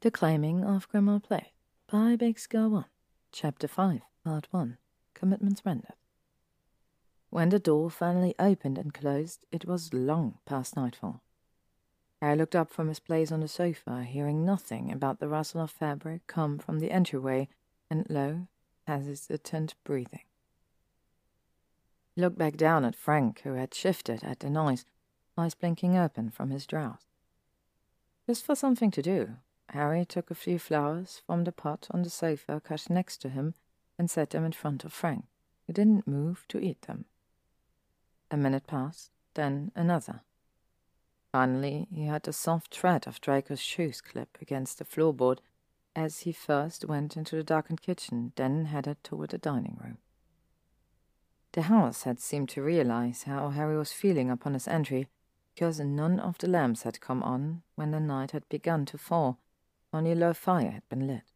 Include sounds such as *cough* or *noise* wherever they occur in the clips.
The Claiming of Grimmauld Place by bixgirl1, Chapter 5, Part 1 Commitments Rendered. When the door finally opened and closed, it was long past nightfall. Harry looked up from his place on the sofa, hearing nothing about the rustle of fabric come from the entryway and low, hesitant breathing. He looked back down at Frank, who had shifted at the noise, eyes blinking open from his drowse. Just for something to do, Harry took a few flowers from the pot on the sofa cushion next to him and set them in front of Frank, who didn't move to eat them. A minute passed, then another. Finally, he heard the soft tread of Draco's shoes clip against the floorboard as he first went into the darkened kitchen, then headed toward the dining room. The house had seemed to realize how Harry was feeling upon his entry, because none of the lamps had come on when the night had begun to fall, only a low fire had been lit.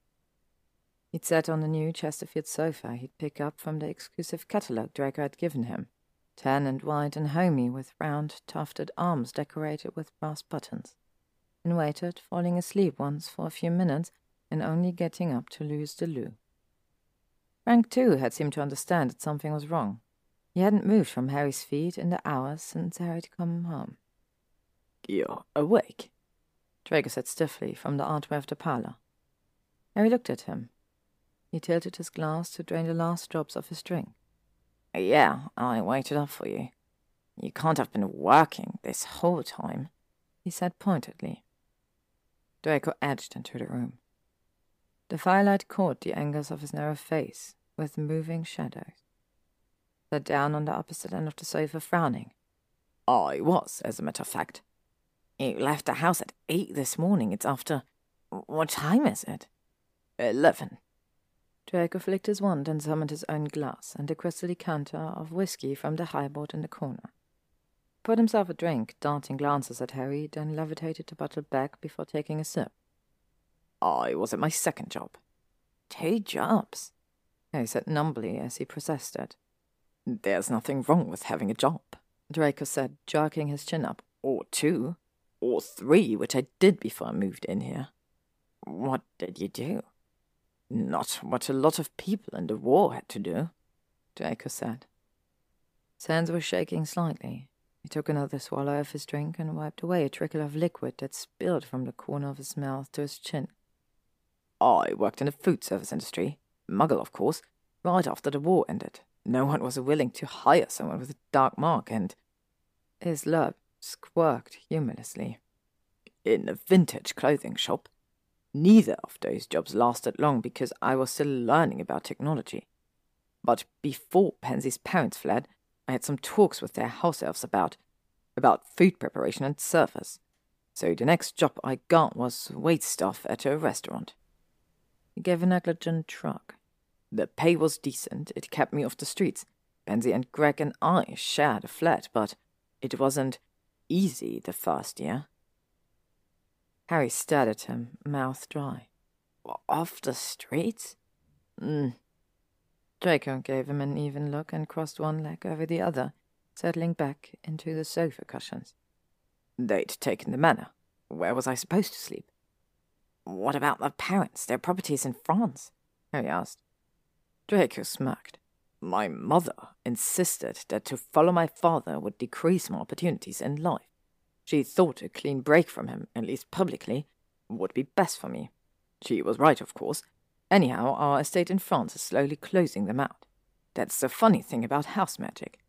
He'd sat on the new Chesterfield sofa he'd picked up from the exclusive catalogue Draco had given him, tan and white and homey, with round, tufted arms decorated with brass buttons, and waited, falling asleep once for a few minutes and only getting up to lose the loo. Frank, too, had seemed to understand that something was wrong. He hadn't moved from Harry's feet in the hours since Harry had come home. You're awake? Draco said stiffly from the archway of the parlor. Harry looked at him. He tilted his glass to drain the last drops of his drink. Yeah, I waited up for you. You can't have been working this whole time, he said pointedly. Draco edged into the room. The firelight caught the angles of his narrow face with moving shadows. Sat down on the opposite end of the sofa, frowning. I was, as a matter of fact. You left the house at eight this morning. It's after. What time is it? Eleven. Draco flicked his wand and summoned his own glass and a crystal decanter of whiskey from the highboard in the corner. Poured himself a drink, darting glances at Harry, then levitated the bottle back before taking a sip. I was at my second job. Two jobs? Harry said numbly as he processed it. There's nothing wrong with having a job, Draco said, jerking his chin up. Or two or three, which I did before I moved in here. What did you do? Not what a lot of people in the war had to do, Draco said. His hands were shaking slightly. He took another swallow of his drink and wiped away a trickle of liquid that spilled from the corner of his mouth to his chin. I worked in the food service industry, muggle, of course, right after the war ended. No one was willing to hire someone with a dark mark, and his lip squirked humorously. In a vintage clothing shop. Neither of those jobs lasted long because I was still learning about technology. But before Pansy's parents fled, I had some talks with their house elves about about food preparation and service. So the next job I got was wait staff at a restaurant. He gave a negligent shrug. The pay was decent, it kept me off the streets. Pansy and Greg and I shared a flat, but it wasn't easy the first year. Harry stared at him, mouth dry. Off the streets? Mm. Draco gave him an even look and crossed one leg over the other, settling back into the sofa cushions. They'd taken the manor. Where was I supposed to sleep? What about the parents, their properties in France? Harry asked. Draco smirked. My mother insisted that to follow my father would decrease my opportunities in life. She thought a clean break from him, at least publicly, would be best for me. She was right, of course. Anyhow, our estate in France is slowly closing them out. That's the funny thing about house magic.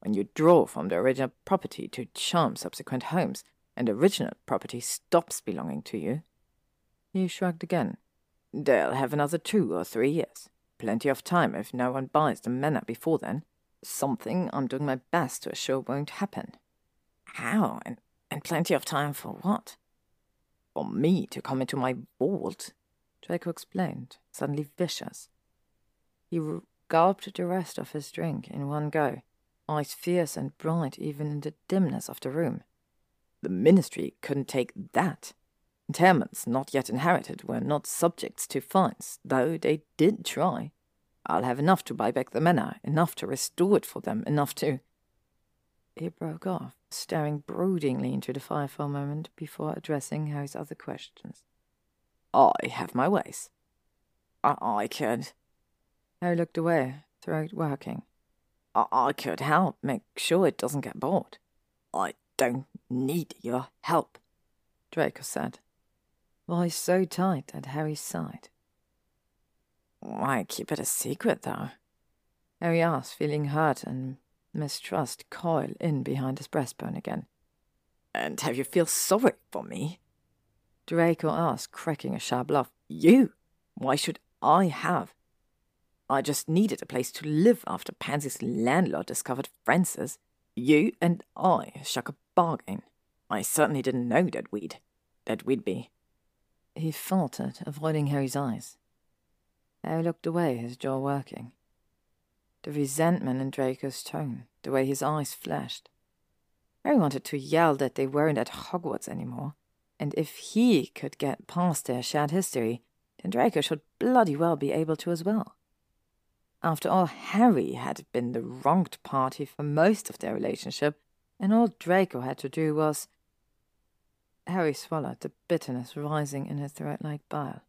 When you draw from the original property to charm subsequent homes, and original property stops belonging to you. He shrugged again. They'll have another two or three years. Plenty of time if no one buys the manor before then. Something I'm doing my best to assure won't happen. How? And, and plenty of time for what? For me to come into my vault, Draco explained, suddenly vicious. He gulped the rest of his drink in one go, eyes fierce and bright even in the dimness of the room. The ministry couldn't take that. Tenements not yet inherited were not subjects to fines, though they did try. I'll have enough to buy back the manor, enough to restore it for them, enough to. He broke off, staring broodingly into the fire for a moment before addressing Harry's other questions. I have my ways. I, I could. Harry looked away, throat working. I, I could help make sure it doesn't get bored. I don't need your help, Draco said, voice so tight at Harry's side. Why keep it a secret, though? Harry asked, feeling hurt and mistrust coil in behind his breastbone again. And have you feel sorry for me? Draco asked, cracking a sharp laugh. You? Why should I have? I just needed a place to live after Pansy's landlord discovered Francis. You and I struck a bargain. I certainly didn't know that we'd that we'd be. He faltered, avoiding Harry's eyes. Harry looked away, his jaw working. The resentment in Draco's tone, the way his eyes flashed. Harry wanted to yell that they weren't at Hogwarts anymore, and if he could get past their shared history, then Draco should bloody well be able to as well. After all, Harry had been the wronged party for most of their relationship, and all Draco had to do was. Harry swallowed, the bitterness rising in his throat like bile.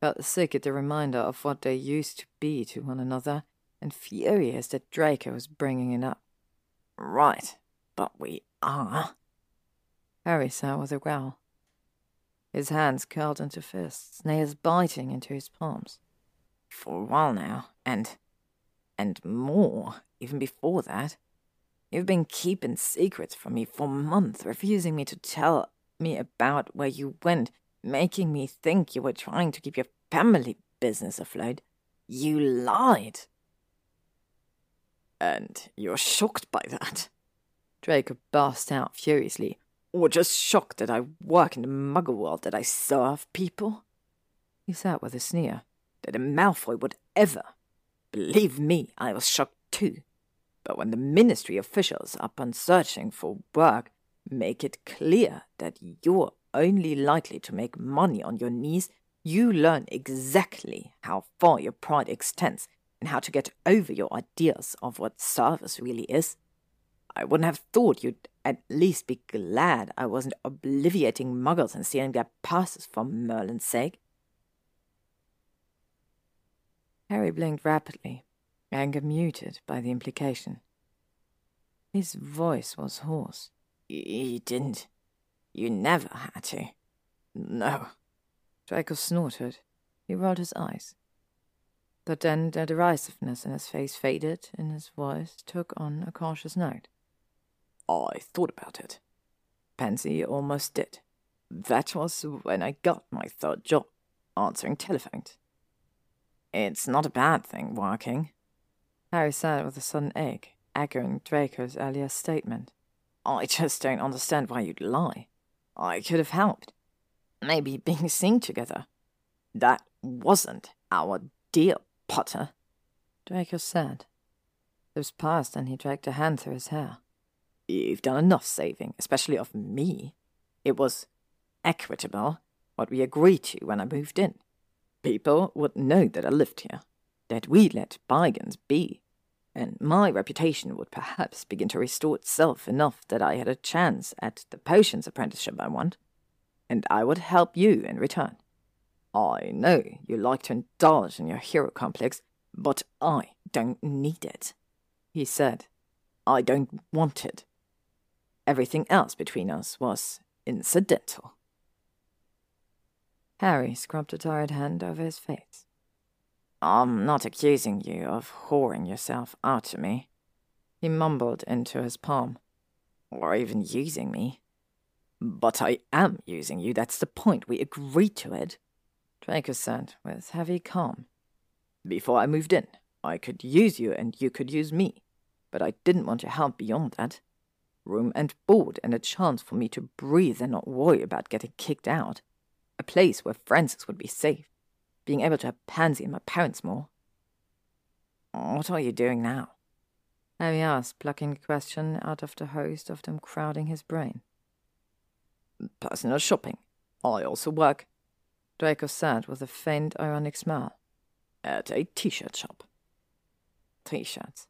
Felt sick at the reminder of what they used to be to one another, and furious that Draco was bringing it up. Right, but we are. Harry said with a growl. His hands curled into fists, nails biting into his palms. For a while now, and. and more, even before that. You've been keeping secrets from me for months, refusing me to tell me about where you went, making me think you were trying to keep your family business afloat. You lied. And you're shocked by that? Draco burst out furiously. Or just shocked that I work in the muggle world, that I serve people? He sat with a sneer. That a Malfoy would ever. Believe me, I was shocked too. But when the ministry officials, upon searching for work, make it clear that you're only likely to make money on your knees, you learn exactly how far your pride extends and how to get over your ideas of what service really is. I wouldn't have thought you'd at least be glad I wasn't obliviating muggles and stealing their purses for Merlin's sake. Harry blinked rapidly, anger muted by the implication. His voice was hoarse. You didn't. You never had to. No. Draco snorted. He rolled his eyes. But then the derisiveness in his face faded, and his voice took on a cautious note. I thought about it. Pansy almost did. That was when I got my third job, answering telephones. It's not a bad thing, working. Harry said with a sudden ache, echoing Draco's earlier statement. I just don't understand why you'd lie. I could have helped. Maybe being seen together. That wasn't our deal, Potter. Draco said. Lips passed and he dragged a hand through his hair. You've done enough saving, especially of me. It was equitable, what we agreed to when I moved in. People would know that I lived here, that we let bygones be, and my reputation would perhaps begin to restore itself enough that I had a chance at the potions apprenticeship I want, and I would help you in return. I know you like to indulge in your hero complex, but I don't need it, he said. I don't want it. Everything else between us was incidental. Harry scrubbed a tired hand over his face. I'm not accusing you of whoring yourself out to me, he mumbled into his palm, or even using me. But I am using you, that's the point. We agreed to it. Draco said with heavy calm. Before I moved in, I could use you and you could use me, but I didn't want your help beyond that. Room and board and a chance for me to breathe and not worry about getting kicked out. A place where Francis would be safe being able to have Pansy and my parents more. What are you doing now? Harry asked, plucking a question out of the host of them crowding his brain. Personal shopping. I also work, Draco said with a faint, ironic smile. At a t-shirt shop. T-shirts.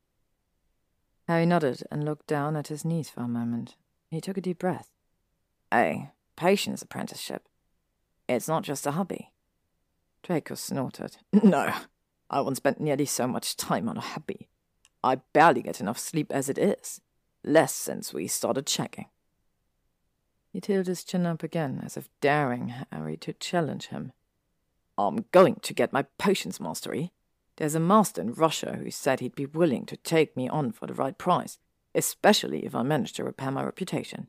Harry nodded and looked down at his knees for a moment. He took a deep breath. A potions apprenticeship. It's not just a hobby. Draco snorted. *laughs* No, I once spent nearly so much time on a hobby. I barely get enough sleep as it is. Less since we started checking. He tilted his chin up again, as if daring Harry to challenge him. I'm going to get my potions mastery. There's a master in Russia who said he'd be willing to take me on for the right price, especially if I manage to repair my reputation.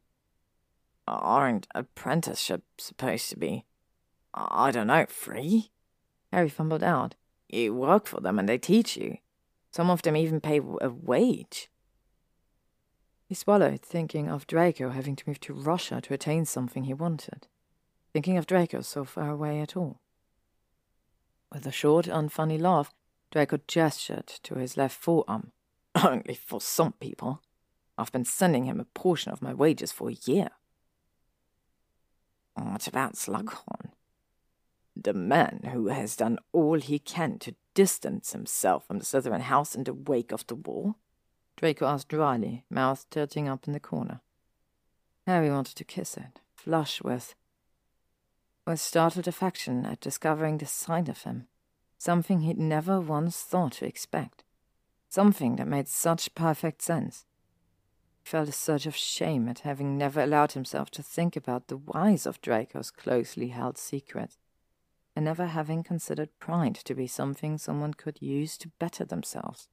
Aren't apprenticeships supposed to be, I don't know, free? Harry fumbled out. You work for them and they teach you. Some of them even pay a wage. He swallowed, thinking of Draco having to move to Russia to attain something he wanted, thinking of Draco so far away at all. With a short, unfunny laugh, Draco gestured to his left forearm. *laughs* Only for some people. I've been sending him a portion of my wages for a year. What about Slughorn? The man who has done all he can to distance himself from the Slytherin house in the wake of the war? Draco asked dryly, mouth tilting up in the corner. Harry wanted to kiss it, flush with with startled affection at discovering the side of him, something he'd never once thought to expect, something that made such perfect sense. He felt a surge of shame at having never allowed himself to think about the whys of Draco's closely held secret, and never having considered pride to be something someone could use to better themselves.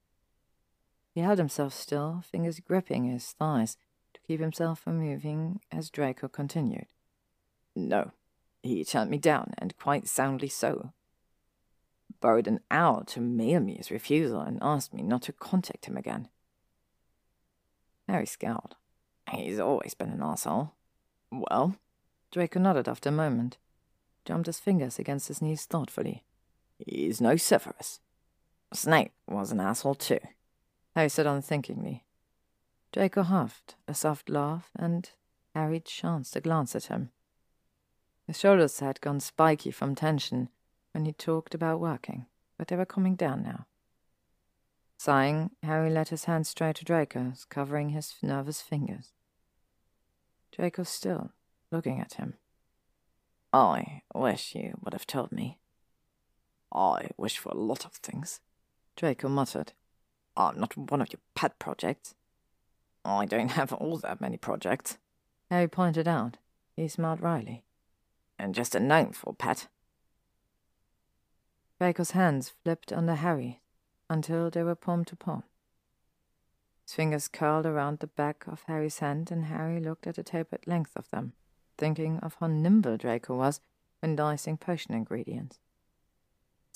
He held himself still, fingers gripping his thighs, to keep himself from moving as Draco continued. No, he turned me down, and quite soundly so. Borrowed an owl to mail me his refusal and asked me not to contact him again. Harry scowled. He's always been an asshole. Well? Draco nodded after a moment, jumped his fingers against his knees thoughtfully. He's no Severus. Snape was an asshole too. Harry said unthinkingly. Draco huffed, a soft laugh, and Harry chanced a glance at him. His shoulders had gone spiky from tension when he talked about working, but they were coming down now. Sighing, Harry let his hand stray to Draco's, covering his nervous fingers. Draco still, looking at him. I wish you would have told me. I wish for a lot of things, Draco muttered. I'm not one of your pet projects. I don't have all that many projects. Harry pointed out. He smiled wryly. And just a name for pet. Draco's hands flipped under Harry until they were palm to palm. His fingers curled around the back of Harry's hand, and Harry looked at the tapered length of them, thinking of how nimble Draco was when dicing potion ingredients.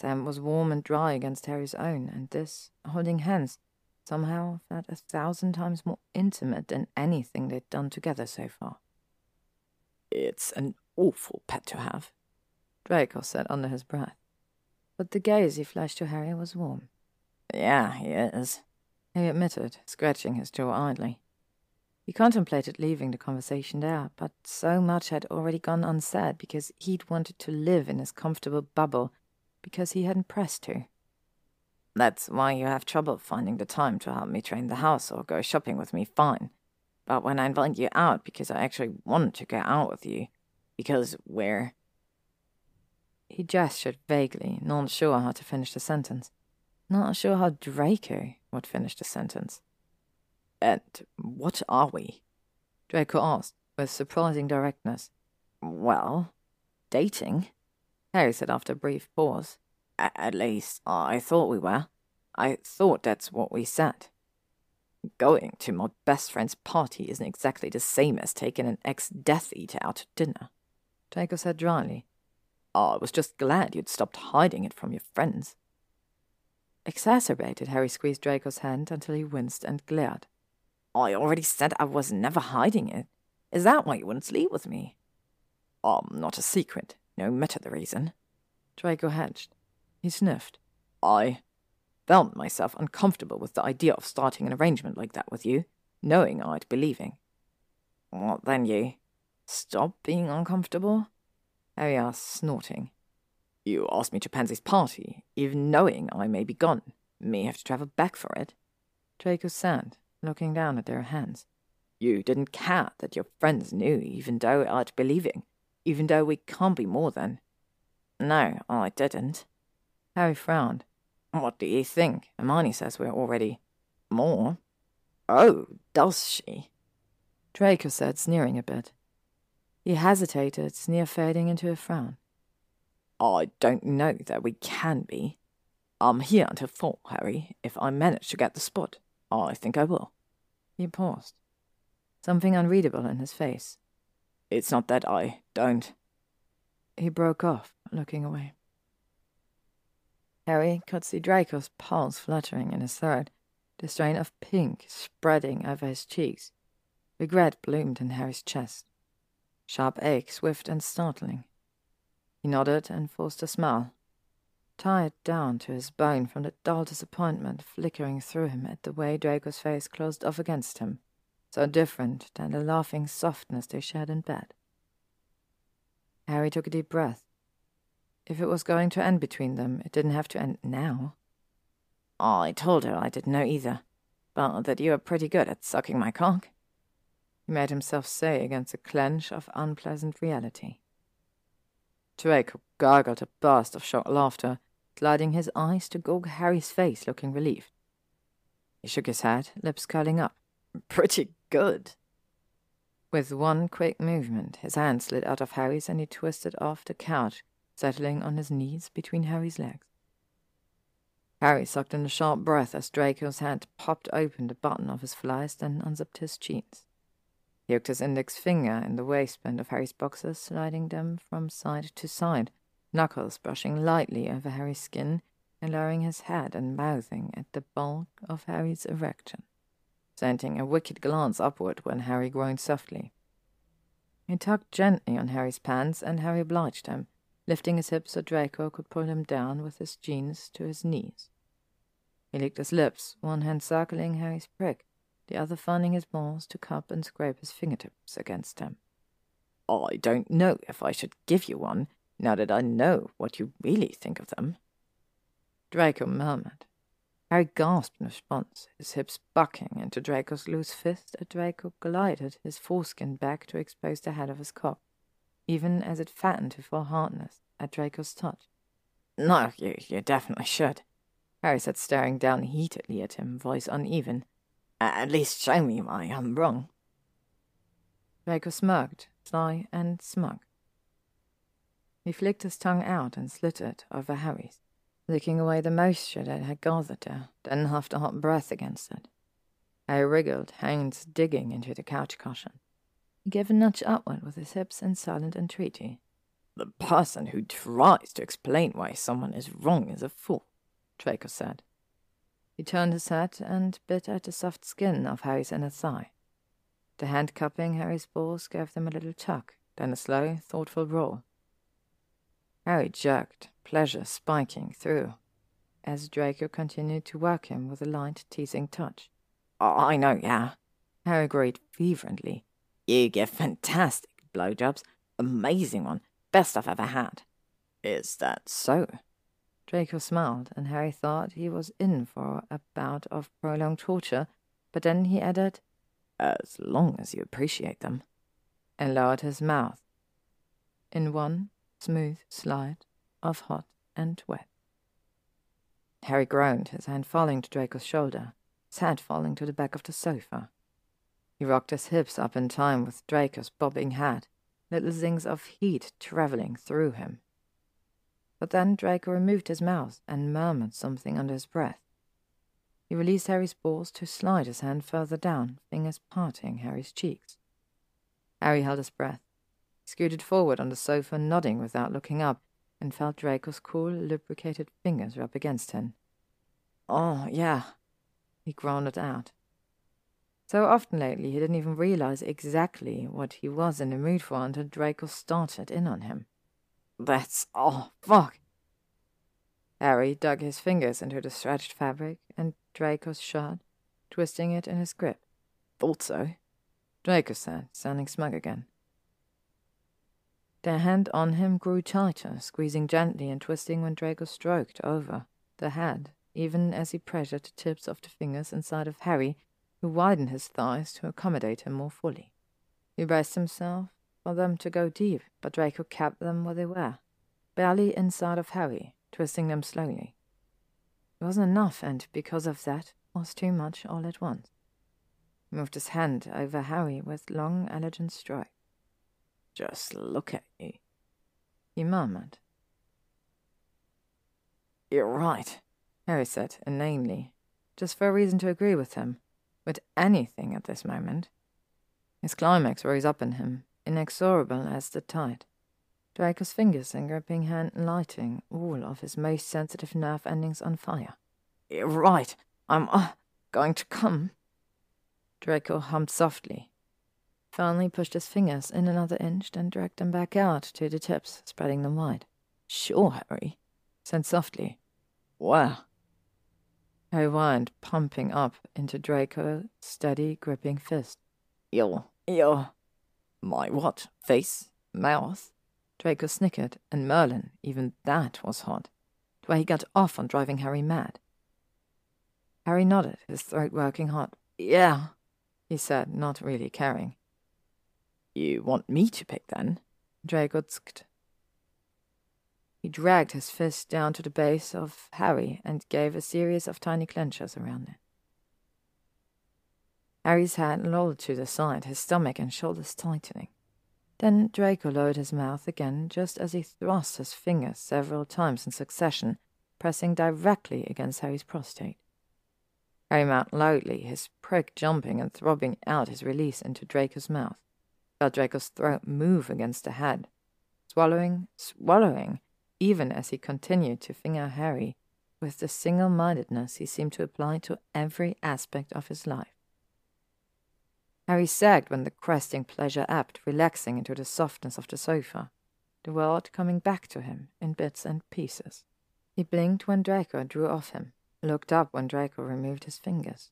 Sam was warm and dry against Harry's own, and this, holding hands, somehow felt a thousand times more intimate than anything they'd done together so far. It's an awful pet to have, Draco said under his breath. But the gaze he flashed to Harry was warm. Yeah, he is, he admitted, scratching his jaw idly. He contemplated leaving the conversation there, but so much had already gone unsaid because he'd wanted to live in his comfortable bubble because he hadn't pressed to. That's why you have trouble finding the time to help me train the house or go shopping with me, fine. But when I invite you out because I actually want to go out with you, because we're. He gestured vaguely, not sure how to finish the sentence. Not sure how Draco would finish the sentence. And what are we? Draco asked, with surprising directness. Well, dating. Harry said after a brief pause. At least, I thought we were. I thought that's what we said. Going to my best friend's party isn't exactly the same as taking an ex Death Eater out to dinner. Draco said dryly. I was just glad you'd stopped hiding it from your friends. Exacerbated, Harry squeezed Draco's hand until he winced and glared. I already said I was never hiding it. Is that why you wouldn't sleep with me? I'm not a secret no matter the reason. Draco hedged. He sniffed. I found myself uncomfortable with the idea of starting an arrangement like that with you, knowing I'd be leaving. What then, you? Stop being uncomfortable? Oh, Harry asked, snorting. You asked me to Pansy's party, even knowing I may be gone. May have to travel back for it. Draco sat, looking down at their hands. You didn't care that your friends knew, even though I'd be leaving even though we can't be more than. No, I didn't. Harry frowned. What do you think? Hermione says we're already more. Oh, does she? Draco said, sneering a bit. He hesitated, sneer fading into a frown. I don't know that we can be. I'm here until four, Harry. If I manage to get the spot, I think I will. He paused. Something unreadable in his face. It's not that I don't. He broke off, looking away. Harry could see Draco's pulse fluttering in his throat, the strain of pink spreading over his cheeks. Regret bloomed in Harry's chest. Sharp ache, swift and startling. He nodded and forced a smile, tired down to his bone from the dull disappointment flickering through him at the way Draco's face closed off against him, so different than the laughing softness they shared in bed. Harry took a deep breath. If it was going to end between them, it didn't have to end now. Oh, I told her I didn't know either, but that you are pretty good at sucking my cock. He made himself say against a clench of unpleasant reality. Draco gargled a burst of shocked laughter, gliding his eyes to Gog Harry's face, looking relieved. He shook his head, lips curling up. Pretty good. With one quick movement, his hand slid out of Harry's and he twisted off the couch, settling on his knees between Harry's legs. Harry sucked in a sharp breath as Draco's hand popped open the button of his flies, then unzipped his jeans. He hooked his index finger in the waistband of Harry's boxers, sliding them from side to side, knuckles brushing lightly over Harry's skin and lowering his head and mouthing at the bulk of Harry's erection, sending a wicked glance upward when Harry groaned softly. He tugged gently on Harry's pants, and Harry obliged him, lifting his hips so Draco could pull him down with his jeans to his knees. He licked his lips, one hand circling Harry's prick, the other finding his balls to cup and scrape his fingertips against them. I don't know if I should give you one, now that I know what you really think of them. Draco murmured. Harry gasped in response, his hips bucking into Draco's loose fist as Draco glided his foreskin back to expose the head of his cock, even as it fattened to full hardness at Draco's touch. No, you, you definitely should, Harry said, staring down heatedly at him, voice uneven. At least show me why I'm wrong. Draco smirked, sly and smug. He flicked his tongue out and slit it over Harry's, licking away the moisture that had gathered there, then huffed a hot breath against it. Harry wriggled, hands digging into the couch cushion. He gave a nudge upward with his hips in silent entreaty. The person who tries to explain why someone is wrong is a fool, Draco said. He turned his head and bit at the soft skin of Harry's inner thigh. The hand cupping Harry's balls gave them a little tug, then a slow, thoughtful roll. Harry jerked, pleasure spiking through, as Draco continued to work him with a light, teasing touch. Oh, I know, yeah. Harry agreed fervently. You give fantastic blowjobs. Amazing one. Best I've ever had. Is that so? Draco smiled, and Harry thought he was in for a bout of prolonged torture, but then he added, As long as you appreciate them, and lowered his mouth in one smooth slide of hot and wet. Harry groaned, his hand falling to Draco's shoulder, his head falling to the back of the sofa. He rocked his hips up in time with Draco's bobbing head, little zings of heat traveling through him. But then Draco removed his mouth and murmured something under his breath. He released Harry's balls to slide his hand further down, fingers parting Harry's cheeks. Harry held his breath, scooted forward on the sofa, nodding without looking up, and felt Draco's cool, lubricated fingers rub against him. Oh, yeah, he groaned out. So often lately he didn't even realize exactly what he was in the mood for until Draco started in on him. That's oh fuck. Harry dug his fingers into the stretched fabric and Draco's shirt, twisting it in his grip. Thought so, Draco said, sounding smug again. Their hand on him grew tighter, squeezing gently and twisting when Draco stroked over the head, even as he pressured the tips of the fingers inside of Harry, who widened his thighs to accommodate him more fully. He braced himself for them to go deep, but Draco kept them where they were. barely inside of Harry, twisting them slowly. It wasn't enough, and because of that, was too much all at once. He moved his hand over Harry with long, elegant strokes. Just look at you, he murmured. You're right, Harry said inanely, just for a reason to agree with him, with anything at this moment. His climax rose up in him, inexorable as the tide. Draco's fingers and gripping hand lighting all of his most sensitive nerve endings on fire. You're right. I'm uh, going to come. Draco hummed softly. Finally pushed his fingers in another inch, then dragged them back out to the tips, spreading them wide. Sure, Harry, said softly. Where? Harry whined, pumping up into Draco's steady, gripping fist. Your, your, my what? Face? Mouth? Draco snickered, and Merlin, even that was hot. Where he got off on driving Harry mad. Harry nodded, his throat working hard. Yeah, he said, not really caring. You want me to pick then? Tzked. He dragged his fist down to the base of Harry and gave a series of tiny clenches around it. Harry's head lolled to the side, his stomach and shoulders tightening. Then Draco lowered his mouth again just as he thrust his fingers several times in succession, pressing directly against Harry's prostate. Harry mouthed loudly, his prick jumping and throbbing out his release into Draco's mouth. Felt Draco's throat move against the head, swallowing, swallowing, even as he continued to finger Harry with the single mindedness he seemed to apply to every aspect of his life. Harry sagged when the cresting pleasure ebbed, relaxing into the softness of the sofa, the world coming back to him in bits and pieces. He blinked when Draco drew off him, looked up when Draco removed his fingers.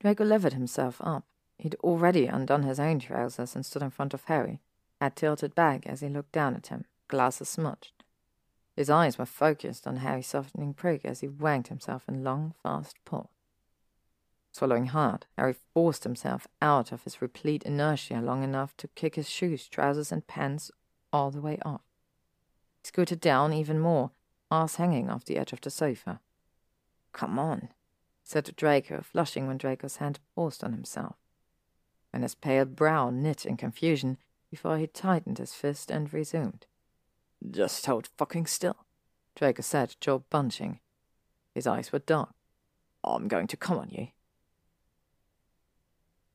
Draco levered himself up. He'd already undone his own trousers and stood in front of Harry, head tilted back as he looked down at him, glasses smudged. His eyes were focused on Harry's softening prick as he wanked himself in long, fast pulls. Swallowing hard, Harry forced himself out of his replete inertia long enough to kick his shoes, trousers, and pants all the way off. He scooted down even more, arse hanging off the edge of the sofa. Come on, said Draco, flushing when Draco's hand paused on himself. And his pale brow knit in confusion before he tightened his fist and resumed. Just hold fucking still, Draco said, jaw bunching. His eyes were dark. I'm going to come on you.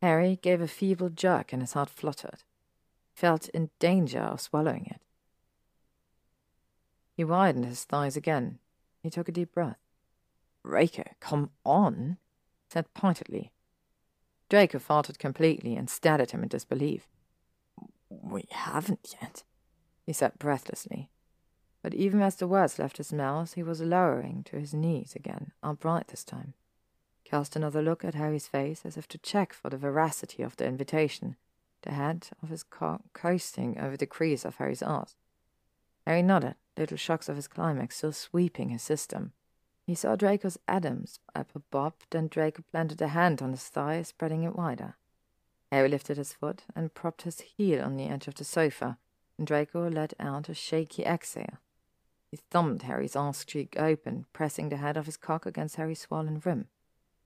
Harry gave a feeble jerk and his heart fluttered. He felt in danger of swallowing it. He widened his thighs again. He took a deep breath. Draco, come on, said pointedly. Draco faltered completely and stared at him in disbelief. We haven't yet, he said breathlessly. But even as the words left his mouth, he was lowering to his knees again, upright this time cast another look at Harry's face as if to check for the veracity of the invitation, the head of his cock coasting over the crease of Harry's arse. Harry nodded, little shocks of his climax still sweeping his system. He saw Draco's Adam's apple bob, then Draco planted a hand on his thigh, spreading it wider. Harry lifted his foot and propped his heel on the edge of the sofa, and Draco let out a shaky exhale. He thumbed Harry's arse cheek open, pressing the head of his cock against Harry's swollen rim.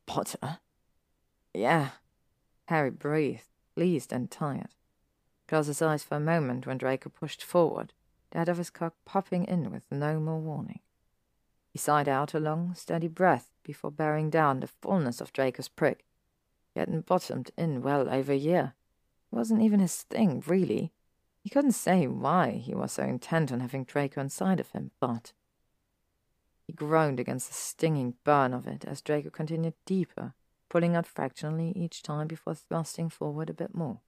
Potter? Yeah. Harry breathed, pleased and tired. Closed his eyes for a moment when Draco pushed forward, the head of his cock popping in with no more warning. He sighed out a long, steady breath before bearing down the fullness of Draco's prick. He hadn't bottomed in well over a year. It wasn't even his thing, really. He couldn't say why he was so intent on having Draco inside of him, but he groaned against the stinging burn of it as Draco continued deeper, pulling out fractionally each time before thrusting forward a bit more.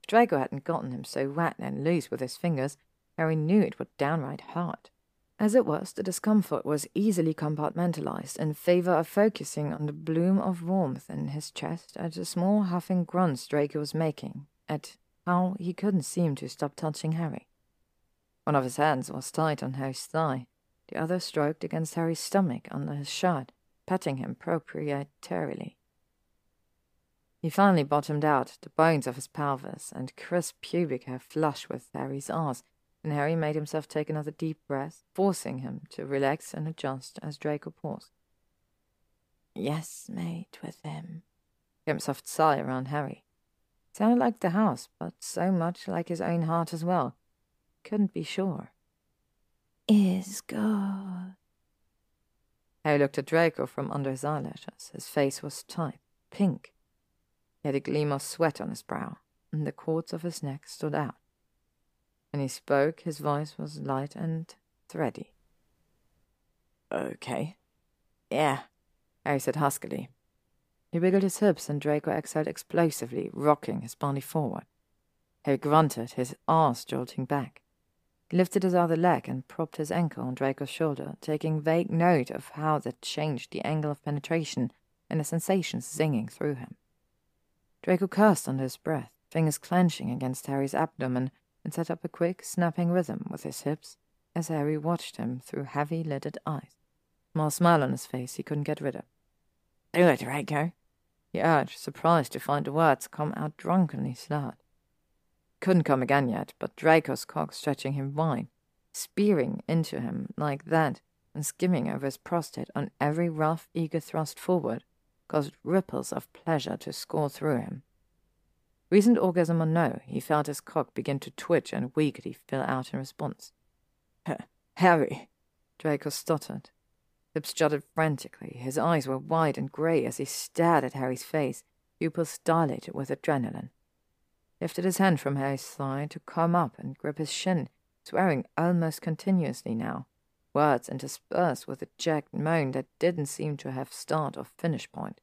If Draco hadn't gotten him so wet and loose with his fingers, Harry knew it would downright hurt. As it was, the discomfort was easily compartmentalized in favor of focusing on the bloom of warmth in his chest at the small huffing grunts Draco was making, at how he couldn't seem to stop touching Harry. One of his hands was tight on Harry's thigh, the other stroked against Harry's stomach under his shirt, patting him proprietarily. He finally bottomed out, the bones of his pelvis and crisp pubic hair flush with Harry's arse, and Harry made himself take another deep breath, forcing him to relax and adjust as Draco paused. Yes, mate, with him. Came a soft sigh around Harry. Sounded like the house, but so much like his own heart as well. Couldn't be sure. Is God. Harry looked at Draco from under his eyelashes. His face was tight, pink. He had a gleam of sweat on his brow, and the cords of his neck stood out. When he spoke, his voice was light and thready. Okay. Yeah, Harry said huskily. He wiggled his hips and Draco exhaled explosively, rocking his body forward. Harry grunted, his arse jolting back. He lifted his other leg and propped his ankle on Draco's shoulder, taking vague note of how that changed the angle of penetration and the sensations zinging through him. Draco cursed under his breath, fingers clenching against Harry's abdomen and set up a quick, snapping rhythm with his hips as Harry watched him through heavy lidded eyes. Small smile on his face he couldn't get rid of. Do it, Draco, he urged, surprised to find the words come out drunkenly slurred. Couldn't come again yet, but Draco's cock stretching him wide, spearing into him like that, and skimming over his prostate on every rough, eager thrust forward, caused ripples of pleasure to score through him. Recent orgasm or no, he felt his cock begin to twitch and weakly fill out in response. Harry, Draco stuttered. Lips jutted frantically. His eyes were wide and grey as he stared at Harry's face, pupils dilated with adrenaline. Lifted his hand from Harry's thigh to come up and grip his shin, swearing almost continuously now, words interspersed with a jagged moan that didn't seem to have start or finish point.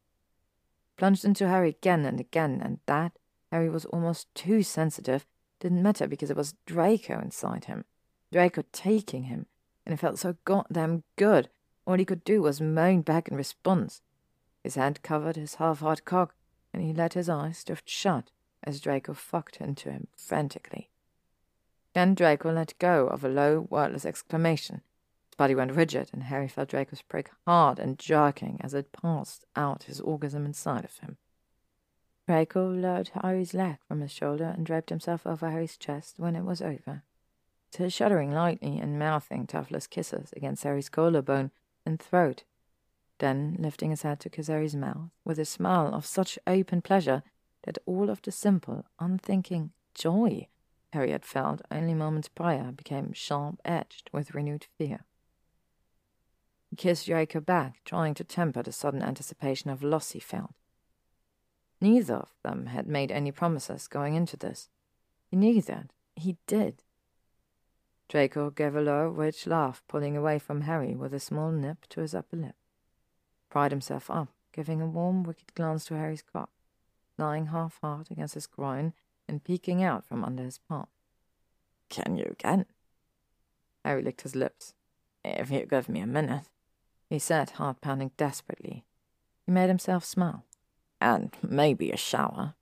Plunged into Harry again and again, and that Harry was almost too sensitive, didn't matter because it was Draco inside him. Draco taking him, and it felt so goddamn good. All he could do was moan back in response. His hand covered his half-hard cock, and he let his eyes drift shut as Draco fucked into him frantically. Then Draco let go of a low, wordless exclamation. His body went rigid, and Harry felt Draco's prick hard and jerking as it passed out his orgasm inside of him. Draco lowered Harry's leg from his shoulder and draped himself over Harry's chest when it was over. Still shuddering lightly and mouthing toothless kisses against Harry's collarbone and throat. Then, lifting his head to kiss Harry's mouth, with a smile of such open pleasure that all of the simple, unthinking joy Harry had felt only moments prior became sharp edged with renewed fear. He kissed Draco back, trying to temper the sudden anticipation of loss he felt. Neither of them had made any promises going into this. He knew that. He did. Draco gave a low, rich laugh, pulling away from Harry with a small nip to his upper lip. Pried himself up, giving a warm, wicked glance to Harry's cock, lying half hard against his groin and peeking out from under his palm. Can you again? Harry licked his lips. If you give me a minute, he said, heart pounding desperately. He made himself smile and maybe a shower.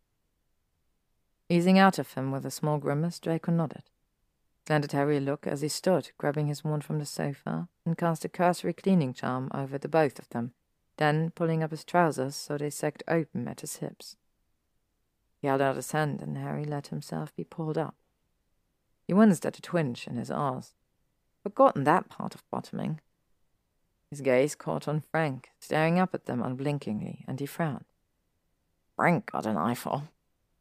Easing out of him with a small grimace, Draco nodded. Handed Harry a look as he stood, grabbing his wand from the sofa, and cast a cursory cleaning charm over the both of them, then pulling up his trousers so they sagged open at his hips. He held out his hand, and Harry let himself be pulled up. He winced at a twinge in his arse. Forgotten that part of bottoming. His gaze caught on Frank, staring up at them unblinkingly, and he frowned. Frank got an eyeful.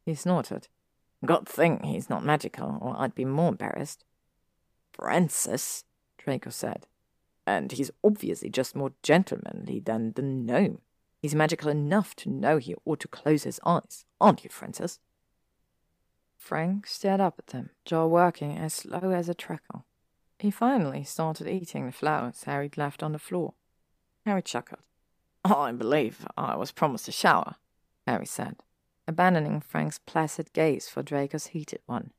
He snorted. God think he's not magical, or I'd be more embarrassed. Francis, Draco said. And he's obviously just more gentlemanly than the gnome. He's magical enough to know he ought to close his eyes, aren't you, Francis? Frank stared up at them, jaw working as slow as a trickle. He finally started eating the flowers Harry'd left on the floor. Harry chuckled. I believe I was promised a shower. Harry said, abandoning Frank's placid gaze for Draco's heated one.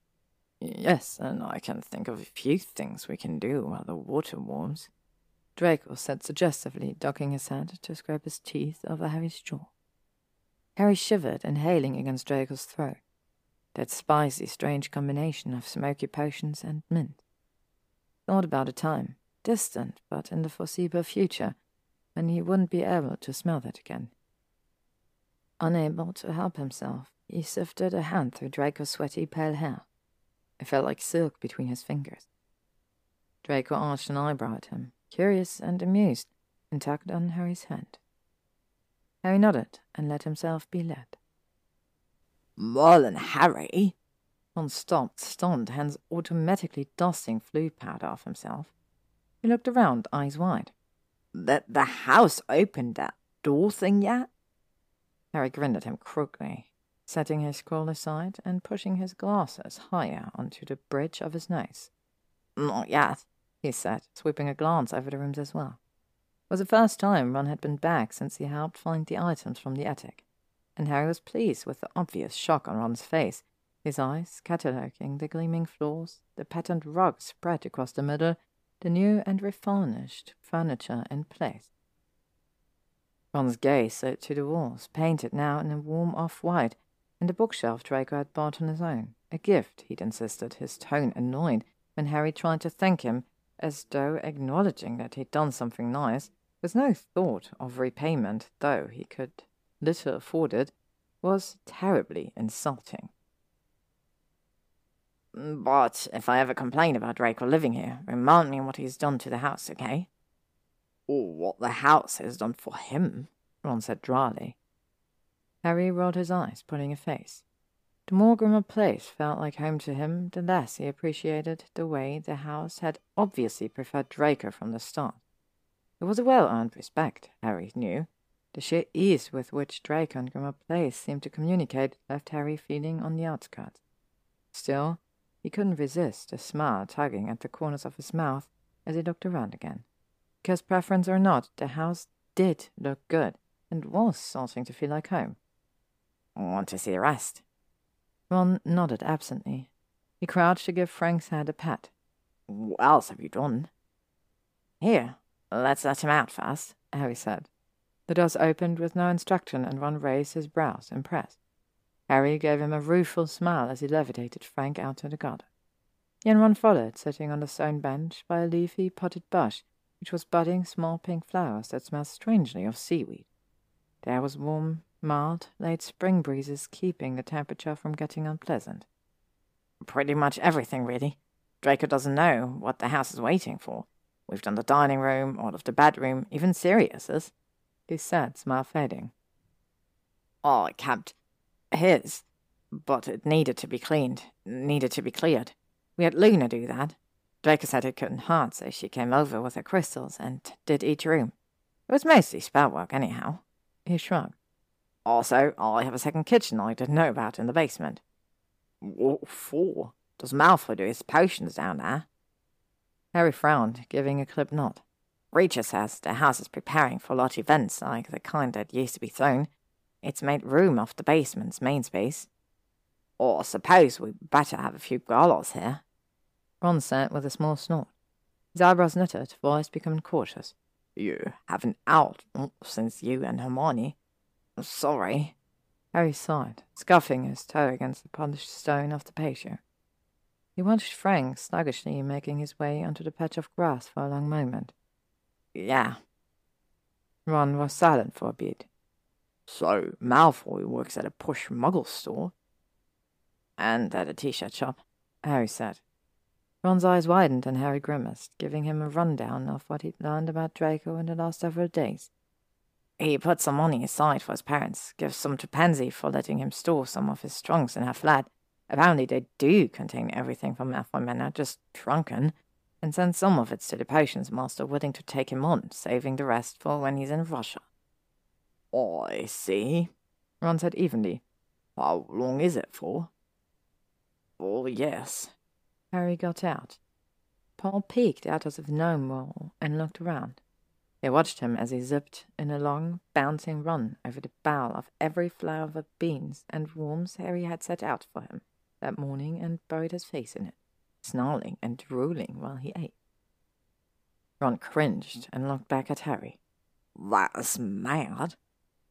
Yes, and I can think of a few things we can do while the water warms. Draco said suggestively, ducking his head to scrape his teeth over Harry's jaw. Harry shivered, inhaling against Draco's throat. That spicy, strange combination of smoky potions and mint. Thought about a time, distant but in the foreseeable future, when he wouldn't be able to smell that again. Unable to help himself, he sifted a hand through Draco's sweaty, pale hair. It felt like silk between his fingers. Draco arched an eyebrow at him, curious and amused, and tugged on Harry's hand. Harry nodded and let himself be led. Merlin Harry? Ron stopped, stunned, hands automatically dusting Floo powder off himself. He looked around, eyes wide. The, the house opened that door thing yet? Harry grinned at him crookedly, setting his scroll aside and pushing his glasses higher onto the bridge of his nose. Not yet, he said, sweeping a glance over the rooms as well. It was the first time Ron had been back since he helped find the items from the attic, and Harry was pleased with the obvious shock on Ron's face, his eyes cataloguing the gleaming floors, the patterned rug spread across the middle, the new and refurnished furniture in place. Ron's gaze slid to the walls, painted now in a warm off-white, and the bookshelf Draco had bought on his own, a gift, he'd insisted, his tone annoyed when Harry tried to thank him, as though acknowledging that he'd done something nice, with no thought of repayment, though he could little afford it, was terribly insulting. But if I ever complain about Draco living here, remind me what he's done to the house, okay? Or what the house has done for him, Ron said dryly. Harry rolled his eyes, putting a face. The more Grimmauld Place felt like home to him, the less he appreciated the way the house had obviously preferred Draco from the start. It was a well-earned respect, Harry knew. The sheer ease with which Draco and Grimmauld Place seemed to communicate left Harry feeling on the outskirts. Still, he couldn't resist a smile tugging at the corners of his mouth as he looked around again. Because preference or not, the house did look good and was starting to feel like home. Want to see the rest? Ron nodded absently. He crouched to give Frank's hand a pat. What else have you done? Here, let's let him out first, Harry said. The doors opened with no instruction, and Ron raised his brows, impressed. Harry gave him a rueful smile as he levitated Frank out to the garden. He and Ron followed, sitting on the stone bench by a leafy potted bush, which was budding small pink flowers that smelled strangely of seaweed. The air was warm, mild, late spring breezes keeping the temperature from getting unpleasant. Pretty much everything, really. Draco doesn't know what the house is waiting for. We've done the dining room, all of the bedroom, even Sirius's. He said, smile fading. Oh, I kept his, but it needed to be cleaned, needed to be cleared. We had Luna do that. Draco said it couldn't hurt, so she came over with her crystals and did each room. It was mostly spell work, anyhow. He shrugged. Also, I have a second kitchen I didn't know about in the basement. What for? Does Malfoy do his potions down there? Harry frowned, giving a clip nod. Kreacher says the house is preparing for large events like the kind that used to be thrown, it's made room off the basement's main space. Or suppose we better have a few gallows here. Ron said with a small snort. His eyebrows knitted, voice becoming cautious. You haven't out since you and Hermione. Sorry. Harry sighed, scuffing his toe against the polished stone of the patio. He watched Frank sluggishly making his way onto the patch of grass for a long moment. Yeah. Ron was silent for a bit. So Malfoy works at a push muggle store. And at a t-shirt shop, Harry said. Ron's eyes widened and Harry grimaced, giving him a rundown of what he'd learned about Draco in the last several days. He put some money aside for his parents, gives some to Pansy for letting him store some of his trunks in her flat. Apparently they do contain everything from Malfoy Manor, just shrunken, and sends some of it to the potions master willing to take him on, saving the rest for when he's in Russia. I see, Ron said evenly. How long is it for? Oh, yes. Harry got out. Paul peeked out of the gnome wall and looked around. They watched him as he zipped in a long, bouncing run over the bough of every flavor of beans and worms Harry had set out for him that morning and buried his face in it, snarling and drooling while he ate. Ron cringed and looked back at Harry. That's mad.